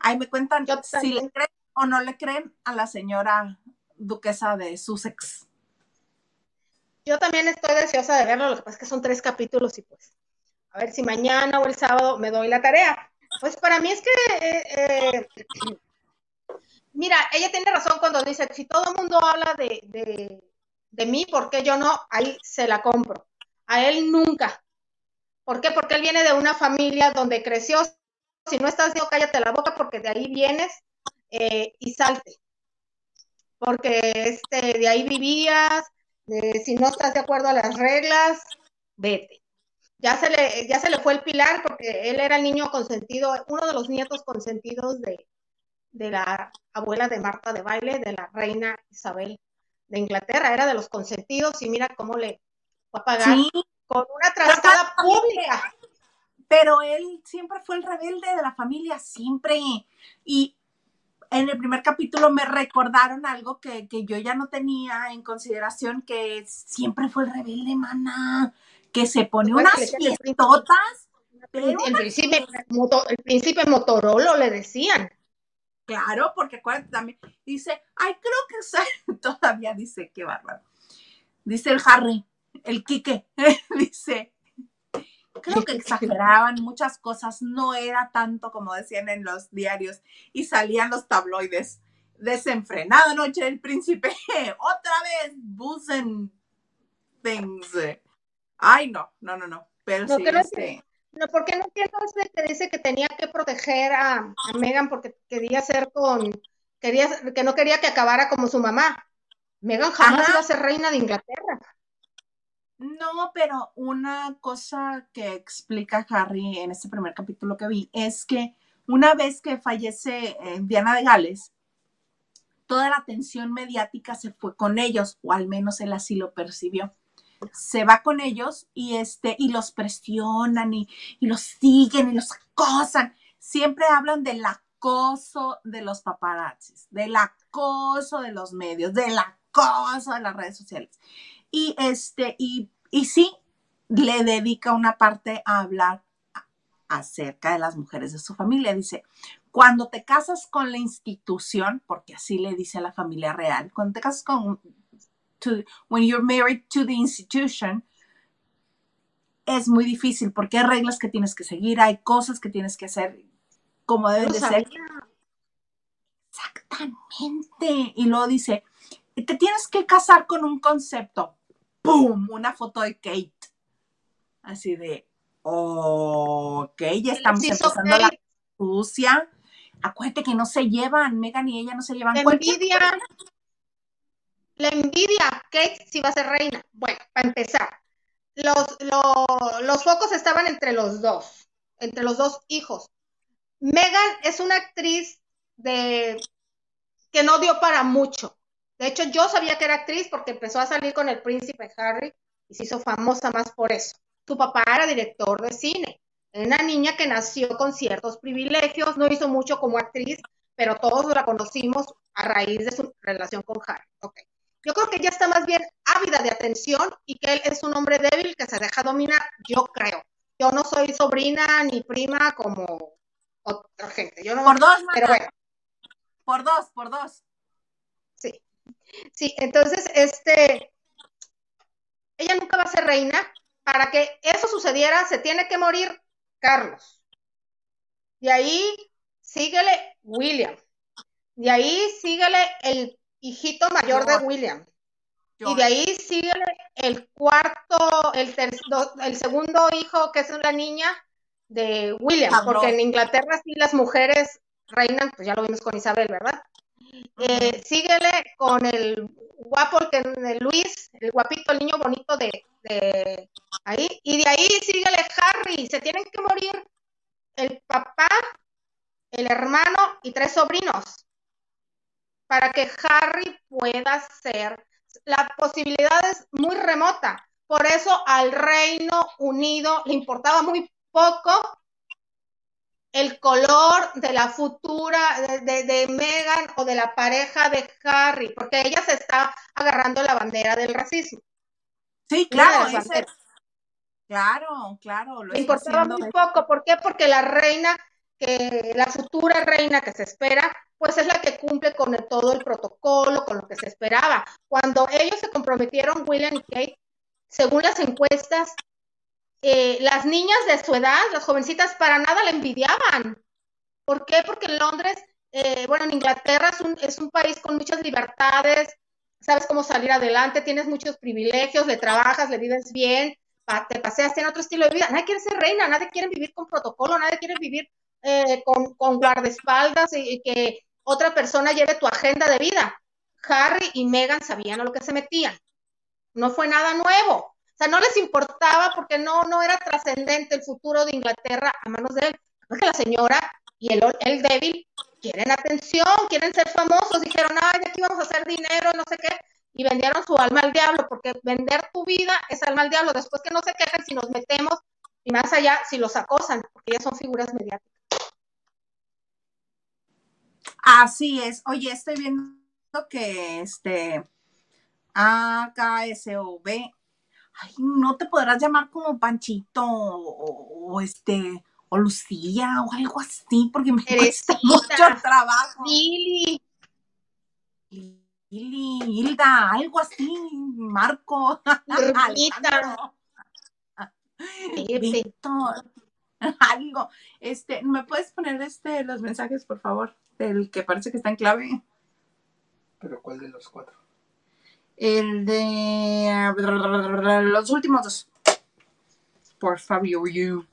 Ahí me cuentan si le creen o no le creen a la señora duquesa de Sussex. Yo también estoy deseosa de verlo, lo que pasa es que son tres capítulos y pues, a ver si mañana o el sábado me doy la tarea. Pues para mí es que, eh, eh, mira, ella tiene razón cuando dice, si todo el mundo habla de, de, de mí, ¿por qué yo no? Ahí se la compro. A él nunca. ¿Por qué? Porque él viene de una familia donde creció. Si no estás, yo cállate la boca porque de ahí vienes eh, y salte. Porque este, de ahí vivías, si no estás de acuerdo a las reglas, vete. Ya se, le, ya se le fue el pilar porque él era el niño consentido, uno de los nietos consentidos de, de la abuela de Marta de Baile, de la reina Isabel de Inglaterra, era de los consentidos y mira cómo le fue a pagar con una trastada pública. Pero él siempre fue el rebelde de la familia, siempre. Y en el primer capítulo me recordaron algo que, yo ya no tenía en consideración, que siempre fue el rebelde, mana, que se pone unas fiestotas. El, príncipe, el príncipe Motorolo le decían. Claro, porque acuérdate también, dice, ay, creo que *laughs* todavía dice, qué bárbaro. Dice el Harry, el Quique, *laughs* dice, creo que exageraban muchas cosas, no era tanto como decían en los diarios y salían los tabloides. Desenfrenada noche del príncipe, *laughs* otra vez, Busen things. Ay, no, no, no, no. Pero sí, este... No, porque no entiendo ese que dice que tenía que proteger a, a Megan porque quería ser con, quería, que no quería que acabara como su mamá. Megan jamás iba a ser reina de Inglaterra. No, pero una cosa que explica Harry en este primer capítulo que vi es que una vez que fallece eh, Diana de Gales, toda la atención mediática se fue con ellos, o al menos él así lo percibió. Se va con ellos y, este, y los presionan y, y los siguen y los acosan. Siempre hablan del acoso de los paparazzis, del acoso de los medios, del acoso de las redes sociales. Y este, y, y sí, le dedica una parte a hablar acerca de las mujeres de su familia. Dice, cuando te casas con la institución, porque así le dice a la familia real, cuando te casas con, when you're married to the institution, es muy difícil porque hay reglas que tienes que seguir, hay cosas que tienes que hacer como deben de ser. Exactamente. Y luego dice, te tienes que casar con un concepto. ¡Pum! Una foto de Kate. Así de, ok, ya estamos empezando la sucia. Acuérdate que no se llevan, Megan y ella no se llevan. La envidia. La envidia, Kate si va a ser reina. Bueno, para empezar, los, los, los focos estaban entre los dos, entre los dos hijos. Megan es una actriz de que no dio para mucho. De hecho, yo sabía que era actriz porque empezó a salir con el príncipe Harry y se hizo famosa más por eso. Su papá era director de cine. Era una niña que nació con ciertos privilegios, no hizo mucho como actriz, pero todos la conocimos a raíz de su relación con Harry. Okay. Yo creo que ella está más bien ávida de atención y que él es un hombre débil que se deja dominar, yo creo. Yo no soy sobrina ni prima como otra gente. Yo no, por dos, pero bueno. Por dos, por dos. Sí. Entonces, este, ella nunca va a ser reina. Para que eso sucediera, se tiene que morir Carlos. De ahí, síguele William. De ahí, síguele el hijito mayor de William. Y de ahí sigue el cuarto, el, el segundo hijo, que es una niña de William, porque en Inglaterra sí las mujeres reinan, pues ya lo vimos con Isabel, ¿verdad? Eh, síguele con el guapo, el, Luis, el guapito, el niño bonito de ahí, y de ahí síguele Harry, se tienen que morir el papá, el hermano y tres sobrinos para que Harry pueda ser. La posibilidad es muy remota. Por eso al Reino Unido le importaba muy poco el color de la futura de, de, Meghan o de la pareja de Harry, porque ella se está agarrando la bandera del racismo. Sí, claro, claro, claro. Le importaba muy poco. ¿Por qué? Porque la reina, que la futura reina que se espera, pues es la que cumple con todo el protocolo, con lo que se esperaba. Cuando ellos se comprometieron, William y Kate, según las encuestas, eh, las niñas de su edad, las jovencitas, para nada la envidiaban. ¿Por qué? Porque en Londres, eh, bueno, en Inglaterra es un, es un país con muchas libertades, sabes cómo salir adelante, tienes muchos privilegios, le trabajas, le vives bien, te paseas, en otro estilo de vida. Nadie quiere ser reina, nadie quiere vivir con protocolo, nadie quiere vivir eh, con, con, guardaespaldas y, que otra persona lleve tu agenda de vida. Harry y Meghan sabían a lo que se metían. No fue nada nuevo sea, no les importaba porque no, no era trascendente el futuro de Inglaterra a manos de él. Porque la señora y el, el débil quieren atención, quieren ser famosos, dijeron, ay, aquí vamos a hacer dinero, no sé qué, y vendieron su alma al diablo, porque vender tu vida es alma al diablo, después que no se quejen si nos metemos, y más allá, si los acosan, porque ya son figuras mediáticas. Así es. Oye, estoy viendo que este AKSOB ay, no te podrás llamar como Panchito o, este o Lucía o algo así, porque me cuesta mucho trabajo. Lili. Lili, Hilda, algo así, Marco. *laughs* Víctor, *laughs* algo. Este, ¿me puedes poner este los mensajes, por favor? Del que parece que está en clave. ¿Pero cuál de los cuatro? El de los últimos dos. Por Fabio You.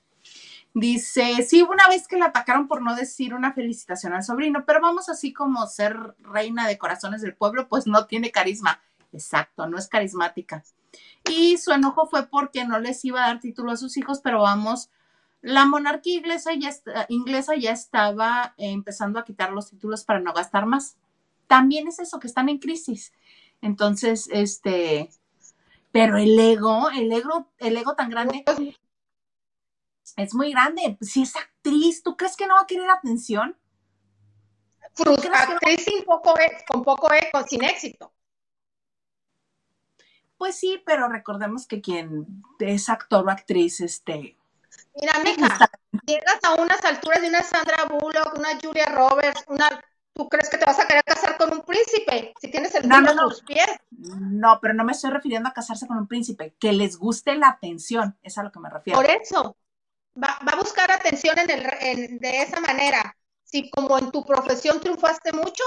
Dice, sí, una vez que la atacaron por no decir una felicitación al sobrino, pero vamos así como ser reina de corazones del pueblo, pues no tiene carisma. Exacto, no es carismática. Y su enojo fue porque no les iba a dar título a sus hijos, pero vamos, la monarquía inglesa ya, inglesa ya estaba empezando a quitar los títulos para no gastar más. También es eso, que están en crisis. Entonces, este, pero el ego, el ego, el ego tan grande es muy grande. Si es actriz, ¿tú crees que no va a querer atención? actriz sin poco, e, con poco eco, sin éxito. Pues sí, pero recordemos que quien es actor o actriz, este. Mira, mija, llegas a unas alturas de una Sandra Bullock, una Julia Roberts, una ¿Tú crees que te vas a querer casar con un príncipe si tienes el mundo no, tus pies? No, pero no me estoy refiriendo a casarse con un príncipe, que les guste la atención, es a lo que me refiero. Por eso, va, a buscar atención en el, de esa manera. Si como en tu profesión triunfaste mucho,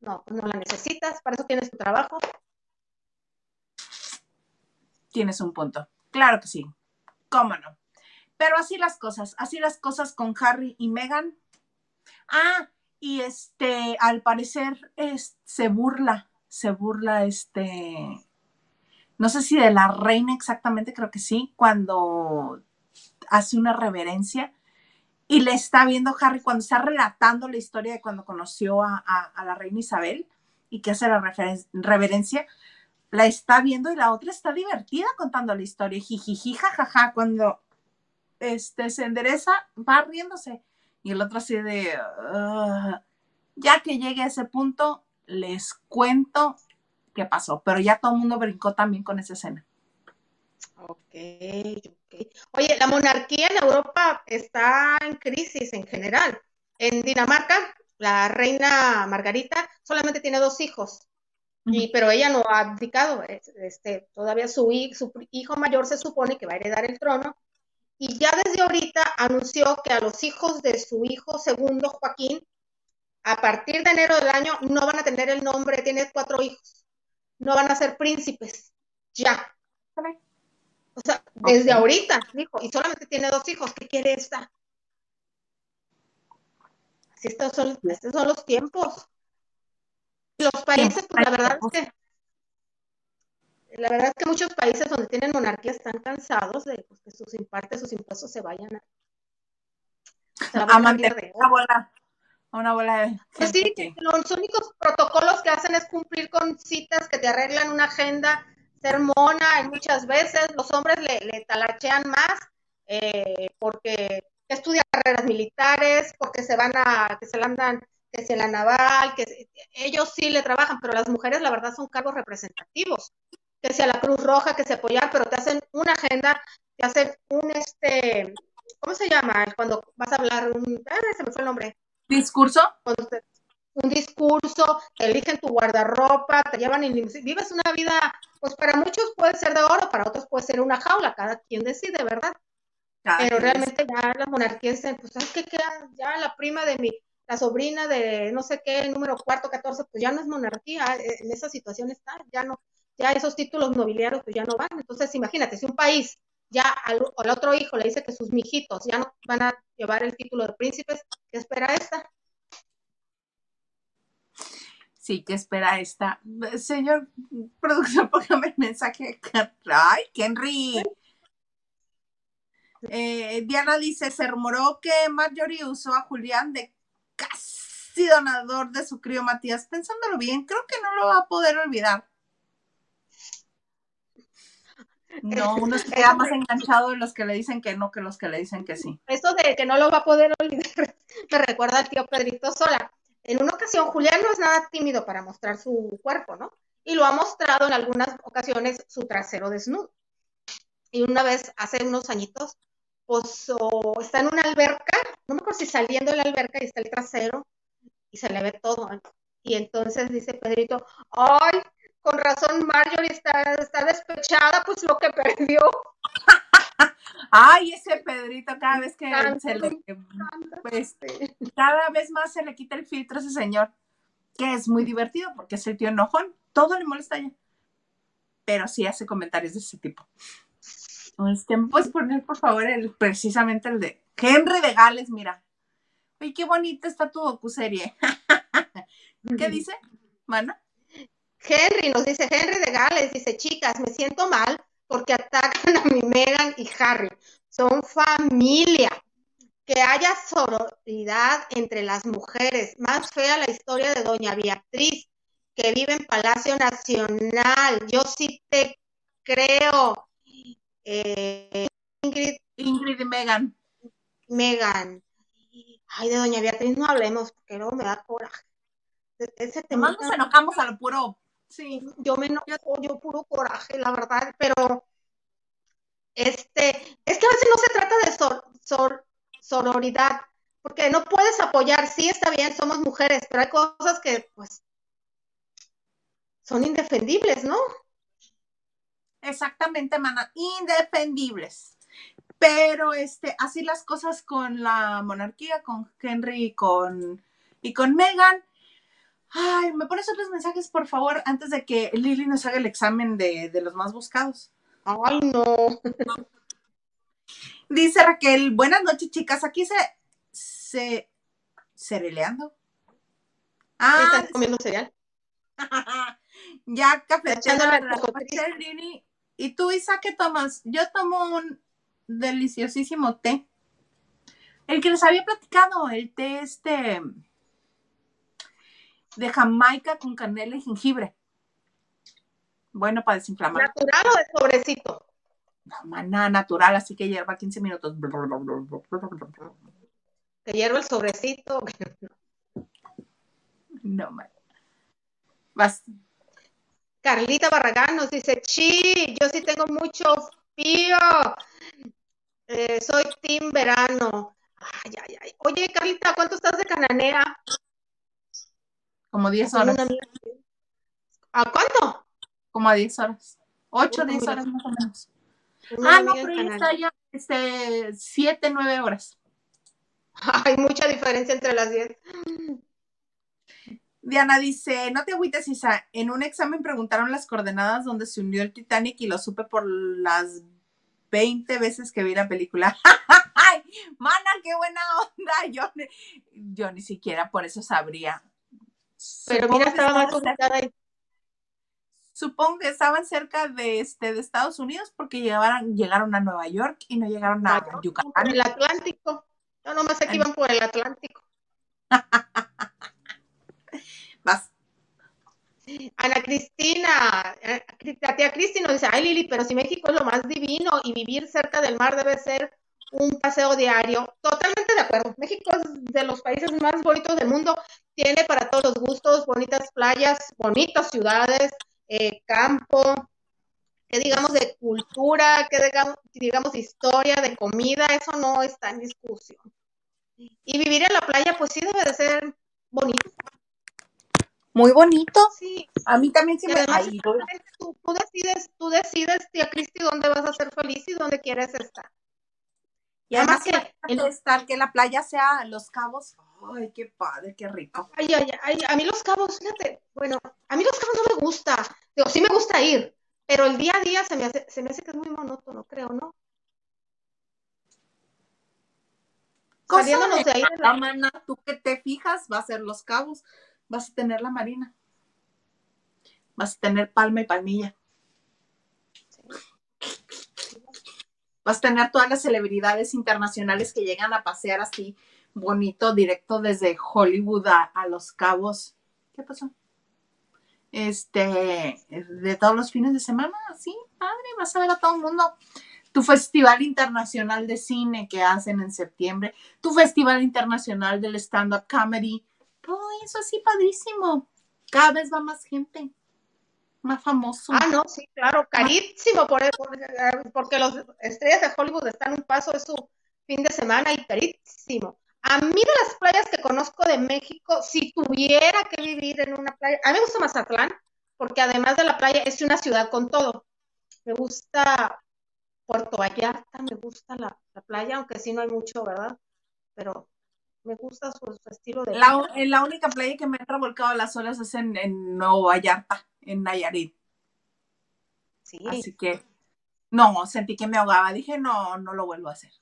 no, pues no la necesitas, para eso tienes tu trabajo. Tienes un punto, claro que sí, cómo no. Pero así las cosas, así las cosas con Harry y Meghan. Ah, y este, al parecer, es, se burla, se burla este, no sé si de la reina exactamente, creo que sí, cuando hace una reverencia y le está viendo Harry cuando está relatando la historia de cuando conoció a, la reina Isabel y que hace la reverencia, la está viendo y la otra está divertida contando la historia, jijiji, jajaja, cuando este, se endereza, va riéndose y el otro así de, ya que llegue a ese punto, les cuento qué pasó, pero ya todo el mundo brincó también con esa escena. Ok, ok. Oye, la monarquía en Europa está en crisis en general. En Dinamarca, la reina Margarita solamente tiene dos hijos, y, pero ella no ha abdicado. Este, todavía su, su hijo mayor se supone que va a heredar el trono, y ya desde ahorita anunció que a los hijos de su hijo segundo, Joaquín, a partir de enero del año no van a tener el nombre, tiene cuatro hijos, no van a ser príncipes, ya. O sea, desde ahorita, dijo, y solamente tiene dos hijos, ¿qué quiere esta? Así estos son, estos son los tiempos. Los países, pues la verdad es que la verdad es que muchos países donde tienen monarquía están cansados de pues, que sus impartes, sus impuestos se vayan a, A a mantener de una bola, una bola de Pues sí, que- los únicos protocolos que hacen es cumplir con citas que te arreglan una agenda, ser mona, y muchas veces los hombres le, le talachean más eh, porque estudian carreras militares, porque se van a, que se la andan, que se la naval, que ellos sí le trabajan, pero las mujeres la verdad son cargos representativos, que sea la Cruz Roja, que se apoyar, pero te hacen una agenda, te hacen un este, ¿cómo se llama? Cuando vas a hablar un, ah, se me fue el nombre discurso. cuando te- un discurso, te eligen tu guardarropa, te llevan en vives una vida, pues para muchos puede ser de oro, para otros puede ser una jaula, cada quien decide, ¿verdad? cada Pero realmente ya la monarquía dicen, pues ¿sabes qué queda? Ya la prima de mi, la sobrina de no sé qué, número cuarto, catorce, pues ya no es monarquía, eh, en esa situación está, ya no, ya esos títulos nobiliarios pues ya no van. Entonces imagínate, si un país ya al, al otro hijo le dice que sus mijitos ya no van a llevar el título de príncipes, ¿qué espera esta? Sí, que espera esta. Señor productor, *laughs* póngame el mensaje. Ay, Henry. Eh, Diana dice, se rumoró que Marjorie usó a Julián de casi donador de su crío Matías. Pensándolo bien, creo que no lo va a poder olvidar. No, *laughs* uno se queda más enganchado de los que le dicen que no que los que le dicen que sí. Eso de que no lo va a poder olvidar *laughs* me recuerda al tío Pedrito Sola. En una ocasión, Julián no es nada tímido para mostrar su cuerpo, ¿no? Y lo ha mostrado en algunas ocasiones su trasero desnudo. Y una vez, hace unos añitos, pues está en una alberca, no me acuerdo si saliendo de la alberca y está el trasero y se le ve todo. ¿no? Y entonces dice Pedrito, ay, con razón Marjorie está, está despechada, pues lo que perdió. Ay, ese Pedrito, cada vez que Tanto se le, este, cada vez más se le quita el filtro a ese señor, que es muy divertido porque es el tío enojón, todo le molesta ya. Pero sí hace comentarios de ese tipo. Este, ¿me puedes poner, por favor, el, precisamente el de Henry de Gales? Mira. Ay, qué bonita está tu docuserie. *laughs* ¿Qué dice, mana? Henry, nos dice Henry de Gales, dice, chicas, me siento mal porque atacan a mi Megan y Harry. Son familia. Que haya sororidad entre las mujeres. Más fea la historia de doña Beatriz, que vive en Palacio Nacional. Yo sí te creo. Eh, Ingrid, Ingrid y Megan. Megan. Ay, de doña Beatriz no hablemos, porque luego me da coraje. Ese tema Nomás nos enojamos a lo puro. Sí. yo me enojo, yo puro coraje, la verdad, pero este, es que a veces no se trata de sor, sor, sororidad, porque no puedes apoyar, sí está bien, somos mujeres, pero hay cosas que pues son indefendibles, ¿no? Exactamente, mana, indefendibles. Pero este, así las cosas con la monarquía, con Henry y con, y con Meghan. Ay, ¿me pones otros mensajes, por favor, antes de que Lili nos haga el examen de, de los más buscados? Ay, no. Dice Raquel, buenas noches, chicas. Aquí se, se, cereleando. Ah, ¿Estás comiendo cereal? *laughs* ya cafetera. ¿Y tú, Isa, qué tomas? Yo tomo un deliciosísimo té. El que les había platicado, el té este de Jamaica con canela y jengibre. Bueno, para desinflamar. ¿Natural o de sobrecito? Maná natural, así que hierva 15 minutos. Que hierva el sobrecito. *laughs* No, man. Vas. Carlita Barragán nos dice, sí, yo sí tengo mucho frío. Eh, soy Team Verano. Ay, ay, ay. Oye, Carlita, ¿cuánto estás de cananea? Como 10 Tengo horas. ¿A cuánto? Como a 10 horas. 8, Uy, 10 mira. horas más o menos. Una Ah, no, pero ya está ya este, 7, 9 horas. *laughs* Hay mucha diferencia entre las 10. Diana dice, no te agüites, Isa, en un examen preguntaron las coordenadas donde se hundió el Titanic y lo supe por las 20 veces que vi la película. *laughs* ¡Ay, mana, qué buena onda! Yo, yo ni siquiera por eso sabría. Pero Supongo mira, estaba más estaban cerca- complicada ahí. Supongo que estaban cerca de, este, de Estados Unidos porque llegaron, llegaron a Nueva York y no llegaron a Por Yucatán. el Atlántico. No sé que iban por el Atlántico. *laughs* Vas. Ana Cristina, eh, la tía Cristi nos dice, ay Lili, pero si México es lo más divino y vivir cerca del mar debe ser un paseo diario. Totalmente de acuerdo. México es de los países más bonitos del mundo. Tiene para todos los gustos, bonitas playas, bonitas ciudades, eh, campo, que digamos de cultura, que digamos, digamos historia, de comida, eso no está en discusión. Y vivir en la playa, pues sí debe de ser bonito. Muy bonito. Sí, A mí también sí Y me... además, tú, tú decides, tú decides, tía Cristi, dónde vas a ser feliz y dónde quieres estar. Y además además que que estar que la playa sea Los Cabos. Ay, qué padre, qué rico. Ay, ay, ay, a mí los cabos, fíjate, bueno, a mí los cabos no me gusta. Digo, sí me gusta ir, pero el día a día se me hace, se me hace que es muy monótono, creo, ¿no? Saliéndonos de ahí de La mana, tú que te fijas, va a ser Los Cabos, vas a tener la marina. Vas a tener palma y palmilla. Vas a tener todas las celebridades internacionales que llegan a pasear así bonito, directo desde Hollywood a, Los Cabos. ¿Qué pasó? Este, de todos los fines de semana, sí, padre, vas a ver a todo el mundo. Tu festival internacional de cine que hacen en septiembre, tu festival internacional del stand-up comedy, todo eso así padrísimo. Cada vez va más gente, más famoso. Ah, no, sí, claro, carísimo, por, por- porque los estrellas de Hollywood están un paso de su fin de semana y carísimo. A mí de las playas que conozco de México, si tuviera que vivir en una playa, a mí me gusta Mazatlán, porque además de la playa es una ciudad con todo. Me gusta Puerto Vallarta, me gusta la, la playa, aunque sí no hay mucho, ¿verdad? Pero me gusta su, su estilo de La, en la única playa que me han revolcado las olas es en, en Nuevo Vallarta, en Nayarit. Sí, Así que, no, sentí que me ahogaba. Dije, no, no lo vuelvo a hacer.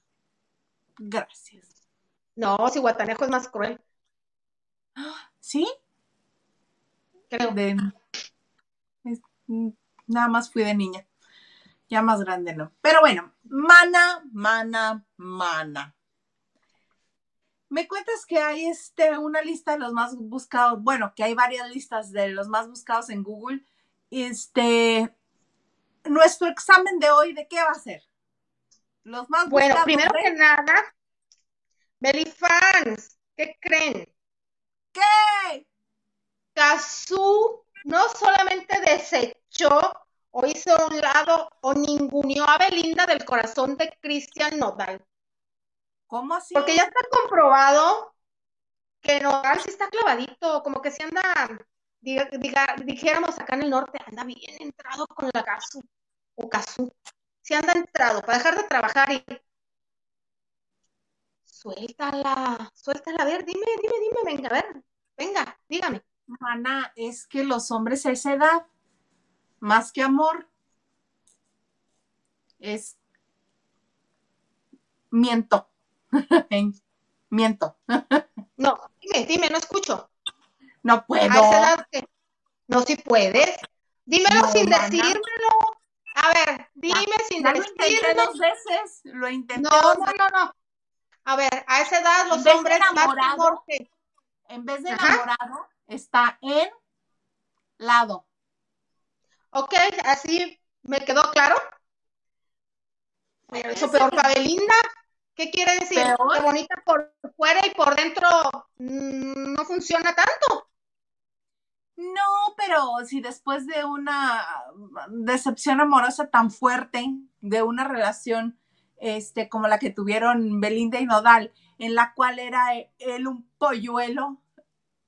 Gracias. no, si Guatanejo es más cruel, ¿Sí? creo. De, es- nada más fui de niña. Ya más grande no. Pero bueno, mana, mana, mana. Me cuentas que hay este, una lista de los más buscados, bueno, que hay varias listas de los más buscados en Google. Este, nuestro examen de hoy, ¿de qué va a ser? Los más Bueno, buscados primero de- que nada, Belifans, ¿qué creen? ¿Qué? Cazú no solamente desechó o hizo a un lado o ninguneó a Belinda del corazón de Cristian Nodal, ¿Cómo así? porque ya está comprobado que Nodal sí está clavadito, como que si anda, diga- diga- dijéramos acá en el norte, anda bien entrado con la Cazú o Cazú, si anda entrado para dejar de trabajar y suéltala, suéltala, a ver, dime, dime, dime, venga, a ver, venga, dígame. Mana, es que los hombres a esa edad, más que amor, es miento. *laughs* miento. *laughs* No, dime, dime, no escucho. No puedo. No si puedes. Dímelo No, sin mana. decírmelo. A ver, dime sin Ya lo intenté decírmelo. dos veces. Lo intenté No, dos no, veces. no, no. A ver, a esa edad los hombres enamorado, En vez de Ajá. enamorado, está en lado. Ok, así me quedó claro. Pero eso peor para Belinda. ¿Qué quiere decir? Peor. Que bonita por fuera y por dentro mm, no funciona tanto. No, pero si después de una decepción amorosa tan fuerte, de una relación este, como la que tuvieron Belinda y Nodal, en la cual era él un polluelo,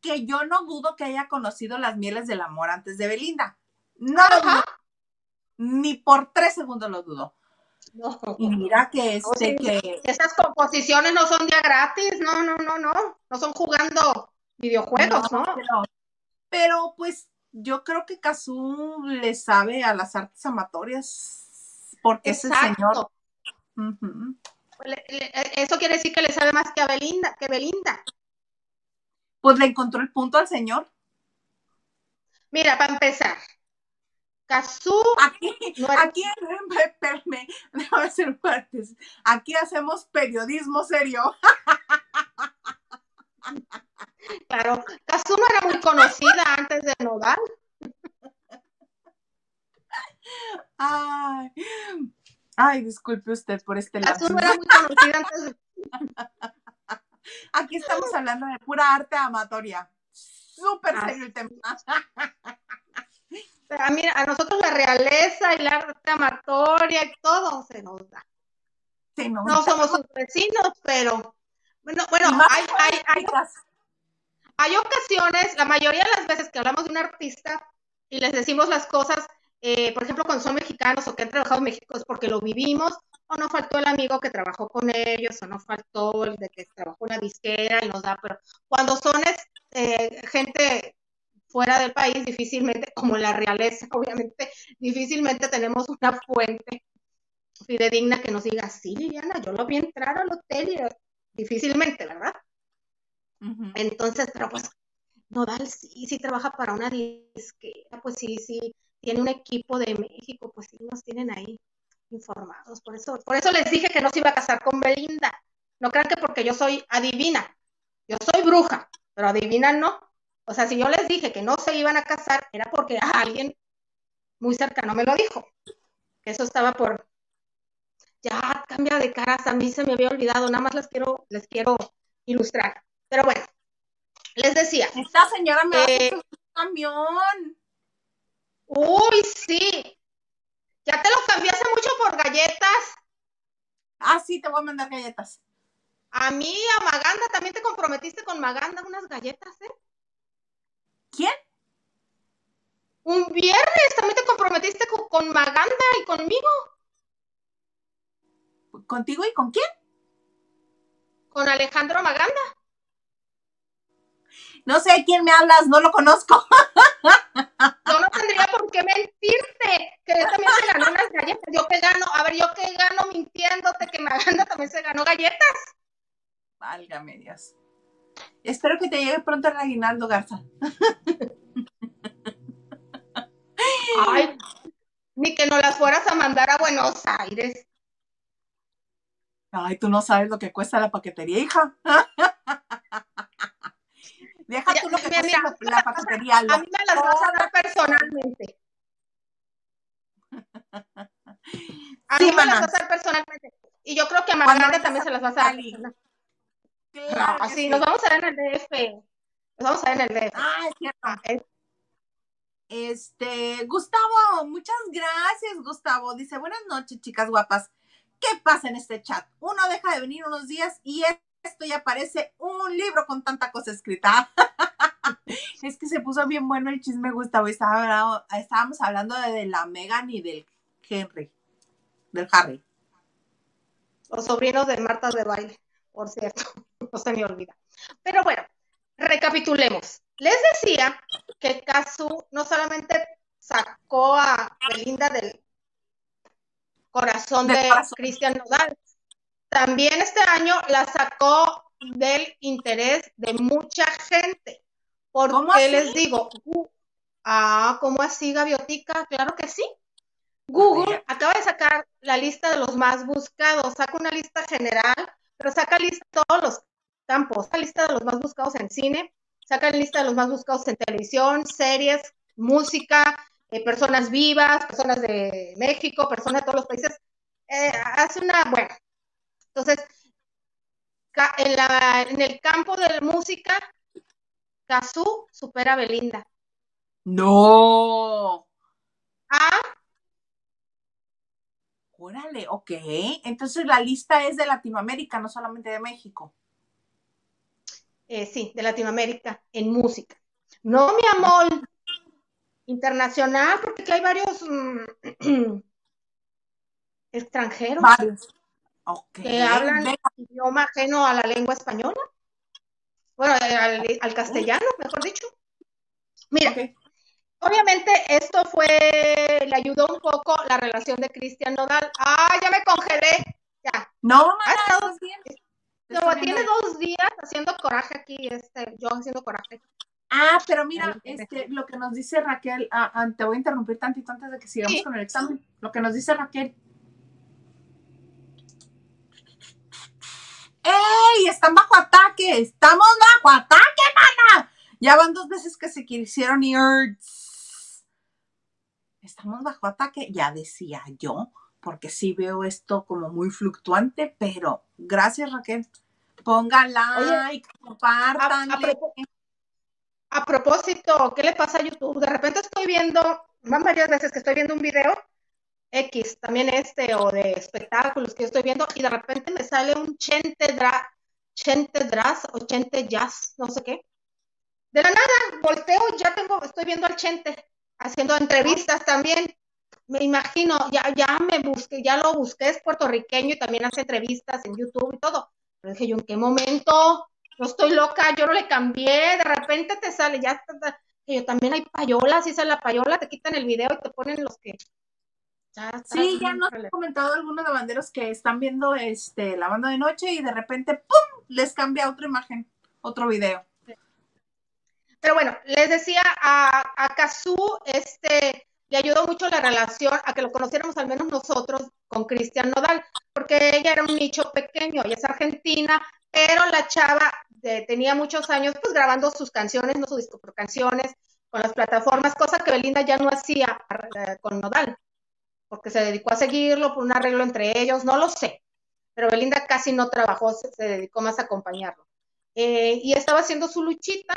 que yo no dudo que haya conocido las mieles del amor antes de Belinda. No Ajá. Ni por tres segundos lo dudo. No. Y mira que este, que Esas composiciones no son día gratis, no, no, no, no. No son jugando videojuegos, ¿no? pero Pero pues yo creo que Kazú le sabe a las artes amatorias porque es el señor. Eso quiere decir que le sabe más que a Belinda, que Belinda. Pues le encontró el punto al señor. Mira, para empezar, Kazú. Aquí, aquí, espérame, *laughs* déjame hacer partes. Aquí hacemos periodismo serio. Claro, Kazú no era muy conocida antes de Nodal. Ay, ay, disculpe usted por este lado. No era muy conocida antes de... *laughs* Aquí estamos hablando de pura arte amatoria. Súper serio el tema. *laughs* A, mí, a nosotros la realeza y la arte amatoria y todo se nos da. no somos sus vecinos, pero bueno, bueno, hay, hay, hay, hay ocasiones, la mayoría de las veces que hablamos de un artista y les decimos las cosas, eh, por ejemplo, cuando son mexicanos o que han trabajado en México es porque lo vivimos, o no faltó el amigo que trabajó con ellos, o no faltó el de que trabajó en la disquera y nos da, pero cuando son eh, gente fuera del país, difícilmente, como la realeza, *laughs* obviamente, difícilmente tenemos una fuente fidedigna que nos diga, sí, Liliana, yo lo vi entrar al hotel y difícilmente, ¿verdad? Entonces, pero pues Nodal sí, sí trabaja para una disquera, pues sí, sí, tiene un equipo de México, pues sí nos tienen ahí informados. Por eso, por eso les dije que no se iba a casar con Belinda. No crean que porque yo soy adivina, yo soy bruja, pero adivina no. O sea, si yo les dije que no se iban a casar, era porque *laughs* alguien muy cercano me lo dijo. Eso estaba por. Ya cambia de caras, a mí se me había olvidado, nada más les quiero, les quiero ilustrar. Pero bueno, les decía. Esta señora me eh, un camión. Uy, sí. Ya te lo cambié hace mucho por galletas. Ah, sí, te voy a mandar galletas. A mí, a Maganda, también te comprometiste con Maganda unas galletas, ¿eh? ¿Quién? Un viernes también te comprometiste con, con Maganda y conmigo. ¿Contigo y con quién? Con Alejandro Maganda. No sé a quién me hablas, no lo conozco. *laughs* Yo no tendría por qué mentirte, que él también se ganó unas galletas. Yo que gano, a ver, yo que gano mintiéndote que Maganda también se ganó galletas. Válgame Dios. Espero que te llegue pronto el aguinaldo, Garza. Ay, ni que no las fueras a mandar a Buenos Aires. Ay, tú no sabes lo que cuesta la paquetería, hija. *laughs* Deja tú lo que cuesta la paquetería. A mí me las vas a dar personalmente. *laughs* A mí me las vas a dar personalmente. Y yo creo que a Margarita también se las vas a dar. Claro, sí, nos vamos a ver en el DF. Nos vamos a ver en el DF. Ah, es cierto. Ah, este, Gustavo, muchas gracias, Gustavo. Dice, buenas noches, chicas guapas. ¿Qué pasa en este chat? Uno deja de venir unos días y esto ya parece un libro con tanta cosa escrita. *laughs* es que se puso bien bueno el chisme, Gustavo. Estaba, estábamos hablando de, la Megan y del Henry, del Harry. Los sobrinos de Marta de baile, por cierto, no se me olvida. Pero bueno, recapitulemos. Les decía que Casu no solamente sacó a Belinda del corazón de Cristian Nodal, también este año la sacó del interés de mucha gente. Porque les digo, ah, ¿cómo así, Gaviotica? Claro que sí. Google acaba de sacar la lista de los más buscados, saca una lista general, pero saca lista de todos los campos, saca lista de los más buscados en cine, saca lista de los más buscados en televisión, series, música, eh, personas vivas, personas de México, personas de todos los países. Eh, hace una, bueno, entonces, en, la, en el campo de la música, Kazú supera a Belinda. No. Ah. Órale, ok. Entonces la lista es de Latinoamérica, no solamente de México. Eh, sí, de Latinoamérica, en música. No, mi amor, internacional, porque aquí hay varios mm, *clears throat* extranjeros. Varios. Que hablan idioma ajeno a la lengua española. Bueno, al, castellano, mejor dicho. Mira, obviamente esto fue, le ayudó un poco la relación de Cristian Nodal. Ah, ya me congelé. Ya. No, estado- ¿estás bien? No, tiene dos días haciendo coraje aquí, este, yo haciendo coraje. Ah, pero mira, este, lo que nos dice Raquel, ah, ah, te voy a interrumpir tantito antes de que sigamos Sí. con el examen. Lo que nos dice Raquel. ¡Ey! Están bajo ataque. Estamos bajo ataque, mana. Ya van dos veces que se quisieron ir. Estamos bajo ataque, ya decía yo, porque sí veo esto como muy fluctuante, pero gracias Raquel. Pongan like, compartan. A, a propo- a propósito, ¿qué le pasa a YouTube? De repente estoy viendo, van varias veces que estoy viendo un video X, también este, o de espectáculos que yo estoy viendo, y de repente me sale un Chente, dra, chente Dras o Chente Jazz, no sé qué. De la nada, volteo y ya tengo, estoy viendo al Chente, haciendo entrevistas también. Me imagino, ya, ya me busqué, ya lo busqué, es puertorriqueño y también hace entrevistas en YouTube y todo. Pero dije yo, ¿en qué momento? No estoy loca, yo no le cambié, de repente te sale, ya está, que yo también hay payolas, y sale la payola, te quitan el video y te ponen los que ya está Sí, ya nos han comentado algunos de banderos que están viendo este la banda de noche y de repente ¡pum! les cambia otra imagen, otro video. Pero bueno, les decía a, a este, le ayudó mucho la relación a que lo conociéramos al menos nosotros con Cristian Nodal, porque ella era un nicho pequeño, ella es argentina, pero la chava tenía muchos años pues grabando sus canciones, no su disco, pero canciones con las plataformas, cosa que Belinda ya no hacía eh, con Nodal, porque se dedicó a seguirlo por un arreglo entre ellos, no lo sé, pero Belinda casi no trabajó, se, se dedicó más a acompañarlo. Eh, y estaba haciendo su luchita,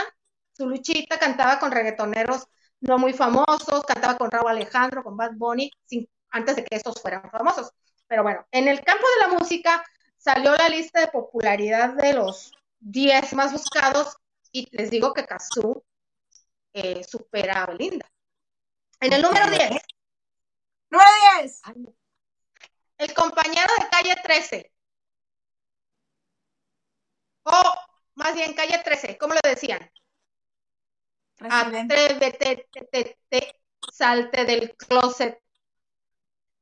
su luchita, cantaba con reggaetoneros no muy famosos, cantaba con Raúl Alejandro, con Bad Bunny, sin, antes de que estos fueran famosos. Pero bueno, en el campo de la música salió la lista de popularidad de los 10 más buscados y les digo que Cazú eh, supera a Belinda. En el número 10, Número 10. el compañero de calle 13. O más bien calle 13, ¿cómo le decían? Residente. Atrévete, te, te, te, salte del closet.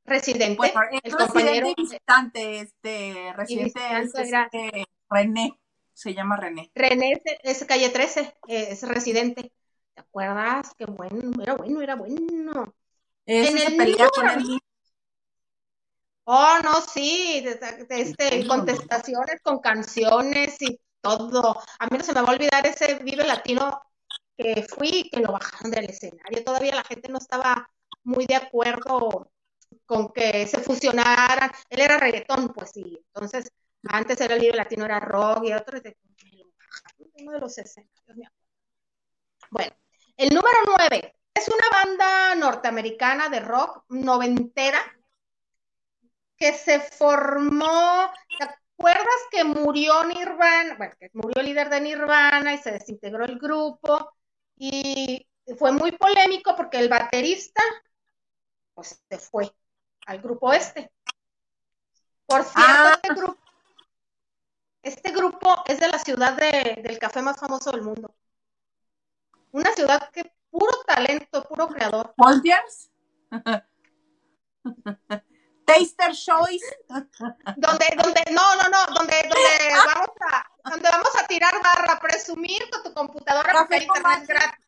Residente, Bueno, es el residente compañero. visitante, este, residente es visitante era- este, René, se llama René. René es, es calle 13, eh, es residente. ¿Te acuerdas? Qué bueno, era bueno, era bueno. En el pelea con él. Oh, no, sí, de- de- de este, contestaciones con canciones y todo. A mí no se me va a olvidar ese Vive Latino que fui que lo bajaron del escenario. Todavía la gente no estaba muy de acuerdo con que se fusionaran. Él era reggaetón, pues sí. Entonces, antes era el Vive Latino, era rock y otro. de- uno de los escenarios. Bueno, el número 9 es una banda norteamericana de rock noventera que se formó, ¿te acuerdas que murió Nirvana? Bueno, que murió el líder de Nirvana y se desintegró el grupo y fue muy polémico porque el baterista pues se fue al grupo este. Por cierto, Ah. este grupo este grupo es de la ciudad de- del café más famoso del mundo. Una ciudad que puro talento, puro creador. Folgers. *laughs* Taster Choice. donde, donde, no, no, no, donde, donde *laughs* vamos a, donde vamos a tirar barra, presumir con tu computadora porque Café internet tomate. gratis.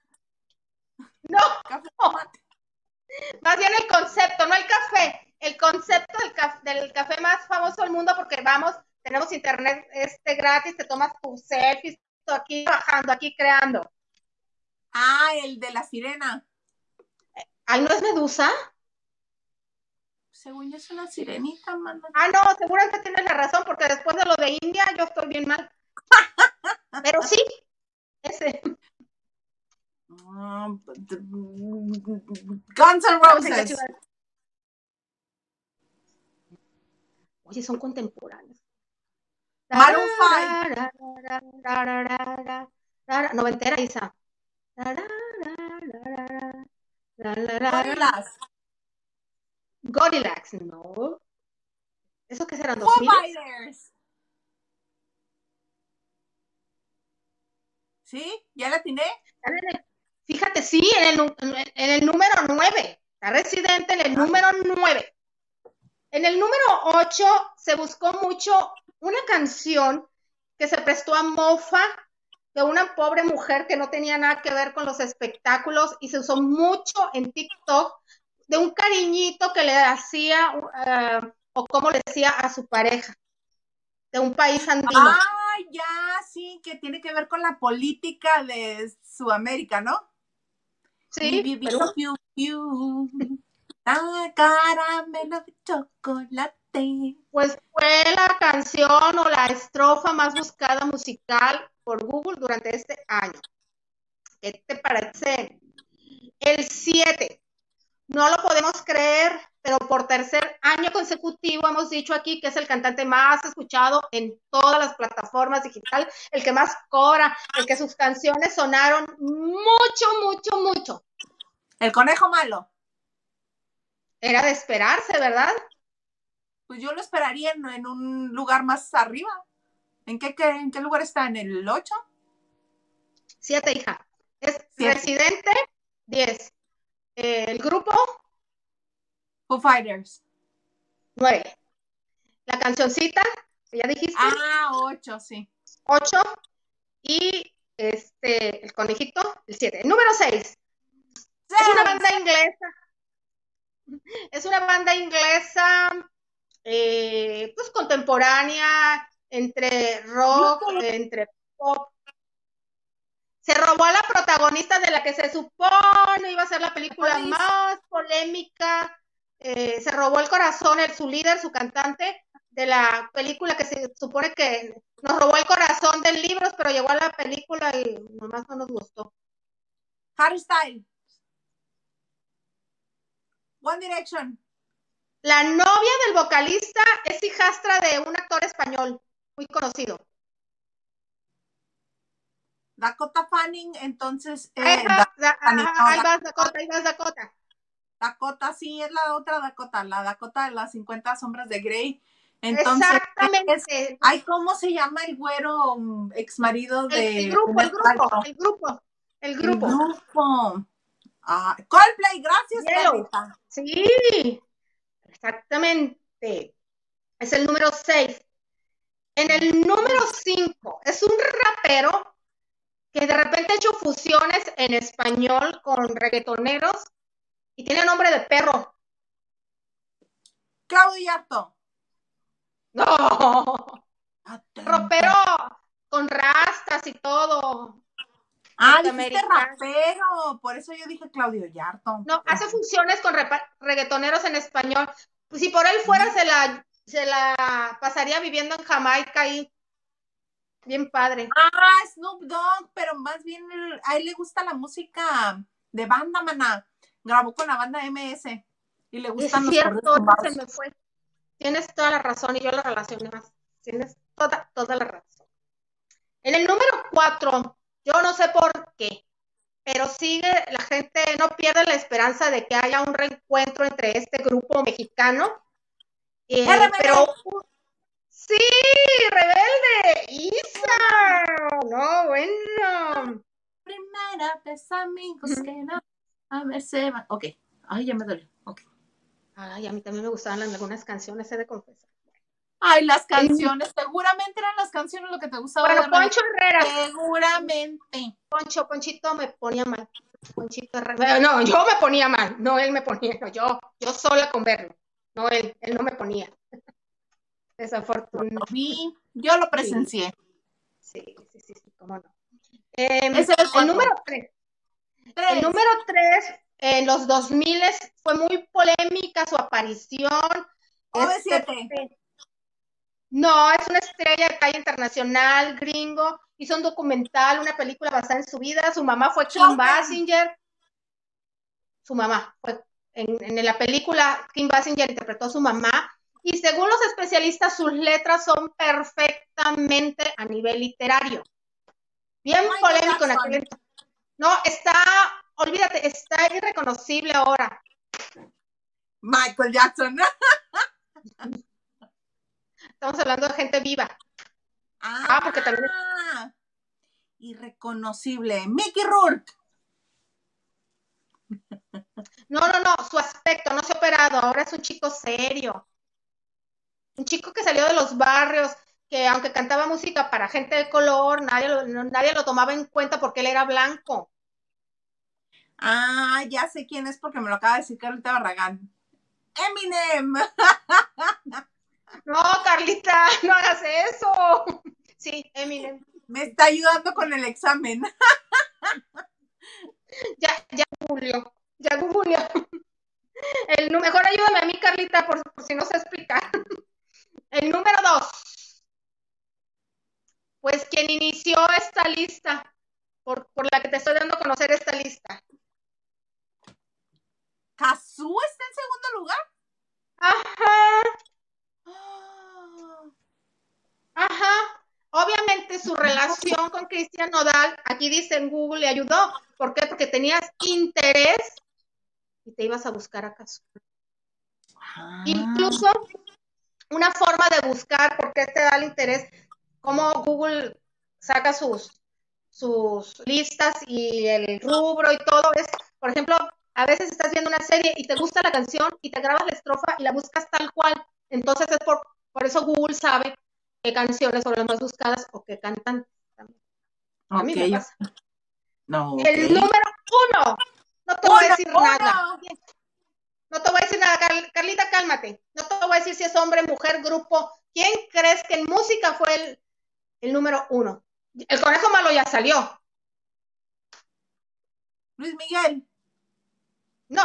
No, Café más bien el concepto, no el café, el concepto del, caf- del café más famoso del mundo porque vamos, tenemos internet este gratis, te tomas tus selfies, aquí trabajando, aquí creando. Ah, el de la sirena. Ay, ¿no es Medusa? Según yo es una sirenita, mano. Ah, no, seguramente tienes la razón porque después de lo de India yo estoy bien mal. Pero sí, ese. Ah, Guns N' Roses. Oye, son contemporáneos. Maroon Noventera, Isa. Gorillaz. Gorillax, no. ¿Eso qué serán? Foo ¿2000? Fighters. ¿Sí? ¿Ya la el- Fíjate, sí, en el, en el número 9. Está residente en el número 9. En el número 8 se buscó mucho una canción que se prestó a mofa de una pobre mujer que no tenía nada que ver con los espectáculos y se usó mucho en TikTok de un cariñito que le hacía eh, o como le decía a su pareja de un país andino. Ah, ya, sí, que tiene que ver con la política de Sudamérica, ¿no? Sí, Ah, caramelo de chocolate. Pues fue la canción o la estrofa más buscada musical por Google durante este año. ¿Qué te parece? El 7. No lo podemos creer, pero por tercer año consecutivo hemos dicho aquí que es el cantante más escuchado en todas las plataformas digitales, el que más cobra, el que sus canciones sonaron mucho, mucho, mucho. El conejo malo. Era de esperarse, ¿verdad? Pues yo lo esperaría en, un lugar más arriba. ¿En qué, ¿En qué lugar está? ¿En el 8? Siete, hija. Es Residente, 10. el grupo. Foo Fighters. 9. La cancioncita, ya dijiste. Ah, 8, sí. 8. Y este, el conejito, el 7. Número 6. Es una banda inglesa. Es una banda inglesa, eh, pues contemporánea, entre rock, entre pop. Se robó a la protagonista de la que se supone iba a ser la película más polémica. Eh, se robó el corazón, el, su líder, su cantante, de la película que se supone que nos robó el corazón del libro, pero llegó a la película y nomás no nos gustó. Harry Styles. One Direction. La novia del vocalista es hijastra de un actor español muy conocido. Dakota Fanning, entonces. Eh, ahí, vas, Dakota, ahí vas, Dakota. Dakota, sí, es la otra Dakota, la Dakota de las 50 sombras de Grey. Entonces, Exactamente. ay, ¿cómo se llama el güero mm, ex marido de. El, grupo, el grupo, el grupo, el grupo. El grupo. Ah, Coldplay, gracias, Sí, exactamente. Es el número 6. En el número 5 es un rapero que de repente ha hecho fusiones en español con reggaetoneros y tiene nombre de perro. Claudio Yarto. No. Rapero con rastas y todo. Ah, dijiste rapero, por eso yo dije Claudio Yarto. No, hace funciones con reggaetoneros en español. Pues si por él fuera, se la, se la pasaría viviendo en Jamaica ahí. Bien padre. Ah, Snoop Dogg, pero más bien a él le gusta la música de banda, mana. Grabó con la banda MS y le gustan es cierto, se me fue. Tienes toda la razón y yo lo relacioné más. Tienes toda, toda la razón. En el número cuatro, yo no sé por qué, pero sigue, la gente no pierde la esperanza de que haya un reencuentro entre este grupo mexicano. Eh, pero sí, rebelde, Isa, no, bueno. Primera vez amigos que no, a ver se van. Ok, ay, ya me duele, ok. Ay, a mí también me gustaban algunas canciones, he de confesar. Ay, las canciones, seguramente eran las canciones lo que te gustaba. Bueno, Poncho Herrera. Seguramente. Poncho, Ponchito me ponía mal. Ponchito Herrera. No, yo me ponía mal, no él me ponía, no, yo, yo sola con verlo. No él, él no me ponía. *laughs* Desafortunadamente. Yo lo presencié. Sí, sí, sí, sí, cómo no. Em, el, número 3. El número 3, en los 2000 fue muy polémica su aparición. OV7. No, es una estrella de calle internacional, gringo. Hizo un documental, una película basada en su vida. Su mamá fue Kim Basinger. Su mamá fue en, la película, Kim Basinger interpretó a su mamá. Y según los especialistas, sus letras son perfectamente a nivel literario. Bien polémico en aquel No, está, olvídate, está irreconocible ahora. Michael Jackson. Estamos hablando de gente viva. Ah, porque también. Irreconocible. Mickey Rourke. No, no, no, su aspecto, no se ha operado, ahora es un chico serio. Un chico que salió de los barrios, que aunque cantaba música para gente de color, nadie lo, nadie lo tomaba en cuenta porque él era blanco. Ah, ya sé quién es porque me lo acaba de decir Carlita Barragán. Eminem. No, Carlita, no hagas eso. Sí, Eminem. Me está ayudando con el examen. Ya, ya Julio, ya Julio. El mejor ayúdame a mí, Carlita, por, por si no sé explicar. El número dos. Pues quien inició esta lista, por, por la que te estoy dando a conocer esta lista. ¿Cazú está en segundo lugar? Ajá, ajá. Obviamente su relación con Cristian Nodal, aquí dice en Google, le ayudó. ¿Por qué? Porque tenías interés y te ibas a buscar acaso. ah. Incluso una forma de buscar por qué te da el interés, cómo Google saca sus, sus listas y el rubro y todo es, por ejemplo, a veces estás viendo una serie y te gusta la canción y te grabas la estrofa y la buscas tal cual. Entonces es por, por eso Google sabe qué canciones son las más buscadas o qué cantan. A mí me Ok. pasa. No, El número uno. No te voy a decir uno. nada. No te voy a decir nada, Car- Carlita, cálmate. No te voy a decir si es hombre, mujer, grupo. ¿Quién crees que en música fue el, el número uno? El conejo malo ya salió. Luis Miguel, No,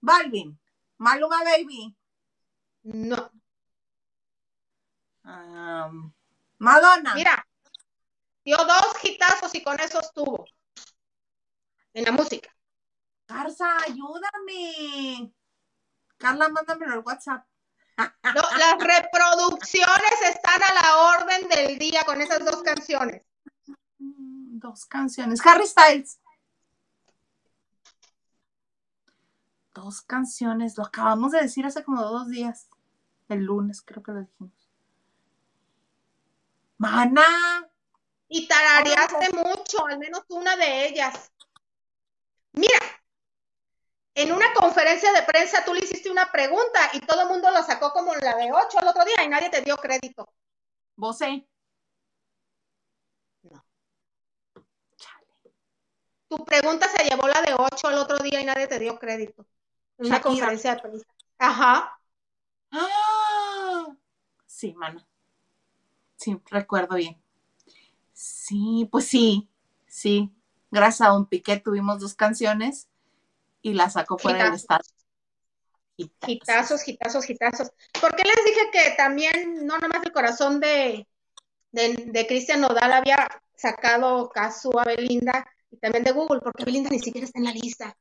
Balvin, Maluma Baby, no. um, Madonna. Mira, dio dos hitazos y con eso estuvo. En la música. Garza, ayúdame. Carla, mándamelo al WhatsApp. No, las reproducciones están a la orden del día con esas dos canciones. Dos canciones. Harry Styles. Dos canciones. Lo acabamos de decir hace como dos días. El lunes creo que lo dijimos. Mana. Y tarareaste mucho, al menos una de ellas. Mira, en una conferencia de prensa tú le hiciste una pregunta y todo el mundo lo sacó como la de ocho el otro día y nadie te dio crédito. Bosé. No. Chale. Tu pregunta se llevó la de ocho el otro día y nadie te dio crédito. En una Shakira. conferencia de prensa. Ajá. ¡Ah! Sí, mana. Sí, recuerdo bien. Sí, pues sí, sí. Gracias a Don Piqué tuvimos dos canciones y la sacó fuera del estado. Hitazos. Hitazos, hitazos, hitazos. ¿Por qué les dije que también, no nomás el corazón de, de, de Cristian Nodal había sacado caso a Belinda y también de Google? Porque Belinda ni siquiera está en la lista.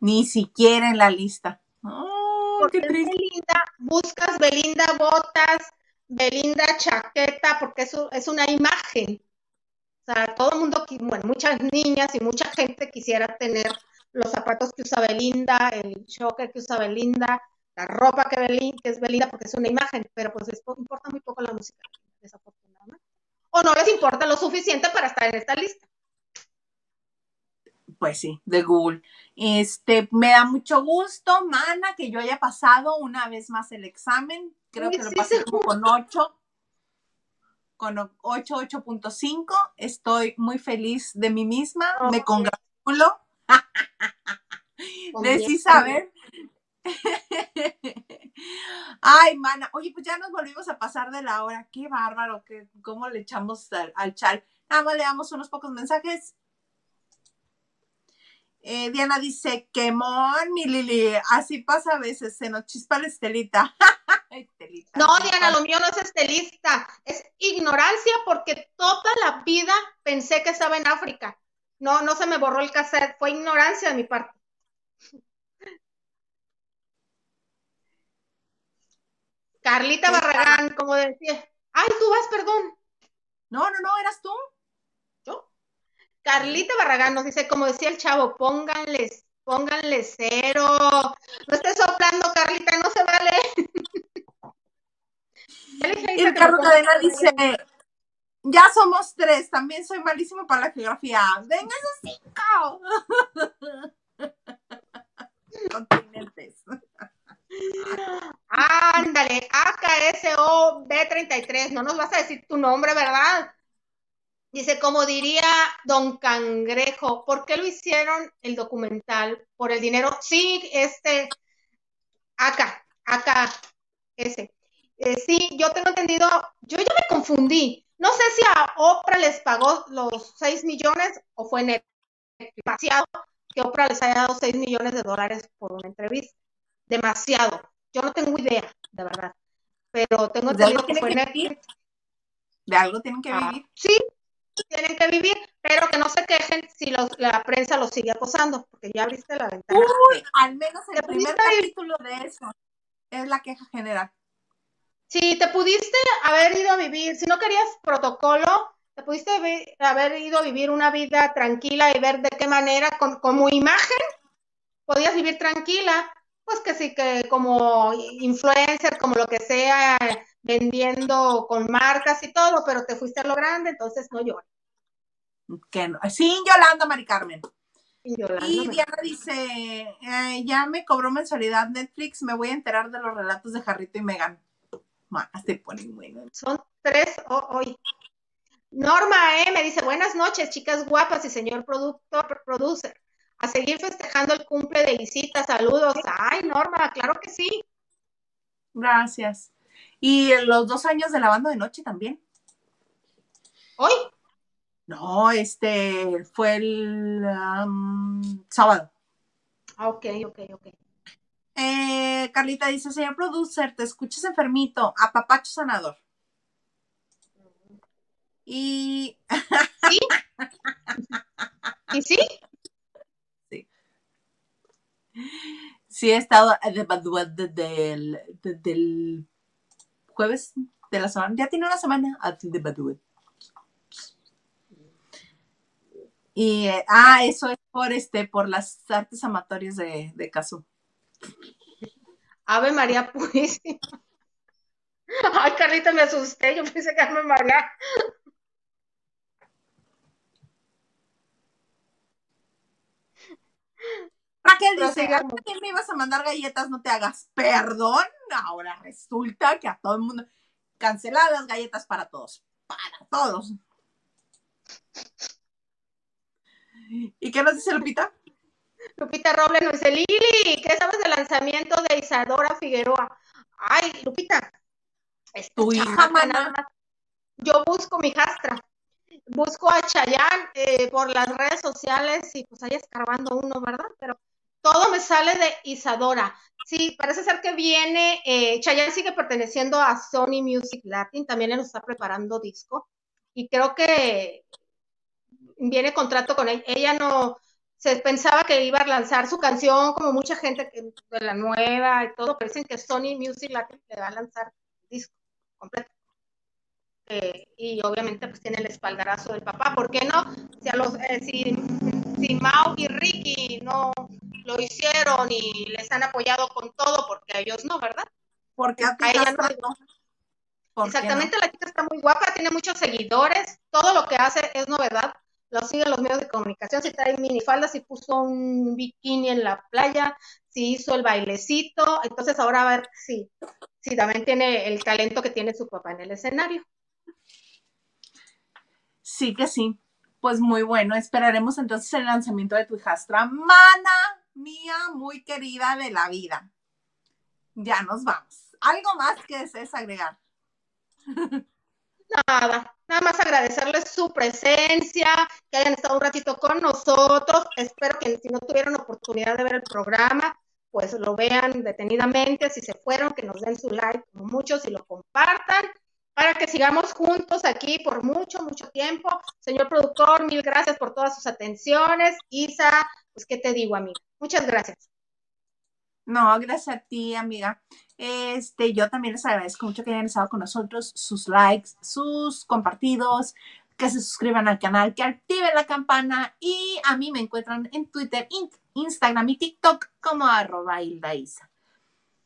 Ni siquiera en la lista. Oh, Porque qué es triste. Belinda, buscas Belinda botas, Belinda chaqueta, porque eso es una imagen. O sea, todo el mundo, bueno, muchas niñas y mucha gente quisiera tener los zapatos que usa Belinda, el choker que usa Belinda, la ropa que, es Belinda, porque es una imagen, pero pues les po- importa muy poco la música, desafortunadamente. O no les importa lo suficiente para estar en esta lista. Pues sí, de Google. Este, me da mucho gusto, mana, que yo haya pasado una vez más el examen. Creo que lo pasé sí. como con 8, con 8, 8.5. Estoy muy feliz de mí misma. Me congratulo Con de sí saber. *laughs* Ay, mana. Oye, pues ya nos volvimos a pasar de la hora. Qué bárbaro, que cómo le echamos al, al chal. Nada más le damos unos pocos mensajes. Eh, Diana dice, quemón, mi Lili. Así pasa a veces, se nos chispa la estelita. *laughs* Estelita, No. Diana, lo mío no es estelista, es ignorancia porque toda la vida pensé que estaba en África. No, no se me borró el cassette, fue ignorancia de mi parte. Carlita Barragán, como decía. Ay, tú vas, perdón. No, no, no, eras tú. ¿Yo? Carlita Barragán nos dice, como decía el chavo, pónganles, pónganle cero. No estés soplando, Carlita, no se vale. *laughs* Ya le dije a Isa El que carro me ponga cadena dice, Ya somos tres, también soy malísimo para la geografía. Venga esos *laughs* cinco. Continentes. Ándale, AKSO B33, no nos vas a decir tu nombre, ¿verdad? Dice, como diría Don Cangrejo, ¿por qué lo hicieron el documental? ¿Por el dinero? Sí, este, acá, acá, ese. Eh, sí, yo tengo entendido, yo ya me confundí. No sé si a Oprah les pagó los 6 millones o fue demasiado que Oprah les haya dado 6 millones de dólares por una entrevista. Demasiado. Yo no tengo idea, de verdad. Pero tengo entendido que fue Netflix. De algo tienen que Ah, vivir. sí, tienen que vivir, pero que no se quejen si los- la prensa los sigue acosando, porque ya abriste la ventana. Uy, al menos el ¿Te primer capítulo de eso es la queja general. Si te pudiste haber ido a vivir, si no querías protocolo, te pudiste haber- ido a vivir una vida tranquila y ver de qué manera, con- como imagen, podías vivir tranquila, pues que sí, que como influencer, como lo que sea, vendiendo con marcas y todo, pero te fuiste a lo grande, entonces no llores. Que no. Sin Yolanda, Mari Carmen. Y Yolanda, Y me- Diana dice, eh, ya me cobró mensualidad Netflix, me voy a enterar de los relatos de Jarrito y Megan. Se ponen. Son tres ho- hoy. Norma E me dice, buenas noches, chicas guapas y señor productor, producer. A seguir festejando el cumple de Isita, saludos. Ay, Norma, claro que sí. Gracias. Y los dos años de lavando de noche también. Hoy, No, este fue el sábado. ah, ok, ok, ok. Eh, Carlita dice, señor producer, te escuchas enfermito, a papacho sanador. Y ¿Sí? ¿Y sí? sí he estado de- de- desde el, desde el jueves de la semana, ya tiene una semana así de Badoo. Y eh, ah, eso es por este, por las artes amatorias de, de. Ave María Purísima. Ay, Carlita, me asusté. Yo pensé que Ave María. Raquel dice, Prosigamos. ¿a quién me ibas a mandar galletas? No te hagas perdón. Ahora resulta que a todo el mundo canceladas las galletas para todos. Para todos. ¿Y qué nos dice Lupita? Lupita Robles nos dice, Lili, ¿qué sabes del lanzamiento de Isadora Figueroa? Ay, Lupita, esta Tu hija, mana. Yo busco mi jastra, busco a Chayanne eh, por las redes sociales y pues ahí escarbando uno, ¿verdad? Pero todo me sale de Isadora. Sí, parece ser que viene, eh, Chayanne sigue perteneciendo a Sony Music Latin, también él está preparando disco y creo que viene contrato con ella. Ella no se pensaba que iba a lanzar su canción como mucha gente que- de la nueva y todo, pero dicen que Sony Music Latin le va a lanzar disco completo. Eh, y obviamente pues tiene el espaldarazo del papá, ¿por qué no? Si, a los, eh, si, si Mau y Ricky no lo hicieron y les han apoyado con todo, porque a ellos no, ¿verdad? Porque a ella no. no. ¿Por qué Exactamente, la chica está muy guapa, tiene muchos seguidores, todo lo que hace es novedad, lo siguen los medios de comunicación, si trae minifalda, si puso un bikini en la playa, si hizo el bailecito, entonces ahora a ver si, si también tiene el talento que tiene su papá en el escenario. Sí que sí. Pues muy bueno. Esperaremos entonces el lanzamiento de tu hijastra. Mana mía, muy querida de la vida. Ya nos vamos. ¿Algo más que desees agregar? *laughs* Nada, nada más agradecerles su presencia, que hayan estado un ratito con nosotros. Espero que si no tuvieron oportunidad de ver el programa, pues lo vean detenidamente. Si se fueron, que nos den su like, como muchos, y lo compartan para que sigamos juntos aquí por mucho, mucho tiempo. Señor productor, mil gracias por todas sus atenciones. Isa, pues, ¿qué te digo, amiga? Muchas gracias. No, gracias a ti, amiga. Este, yo también les agradezco mucho que hayan estado con nosotros, sus likes, sus compartidos, que se suscriban al canal, que activen la campana y a mí me encuentran en Twitter, in- Instagram y TikTok como arroba Isa.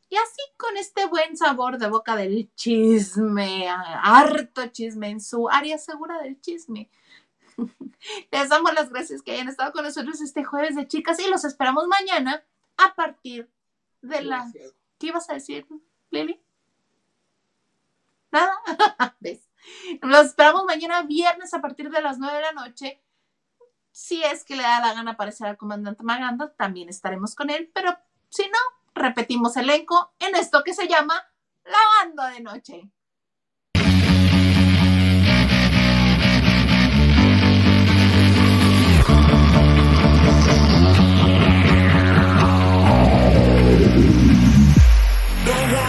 Y así con este buen sabor de boca del chisme, harto chisme en su área segura del chisme. *laughs* Les damos las gracias que hayan estado con nosotros este jueves de chicas y los esperamos mañana a partir de las... ¿Qué ibas a decir, Lili? Nada. *laughs* ¿Ves? Los esperamos mañana viernes a partir de las 9 de la noche. Si es que le da la gana aparecer al comandante Maganda, también estaremos con él, pero si no, repetimos elenco en esto que se llama Lavando de Noche. don't want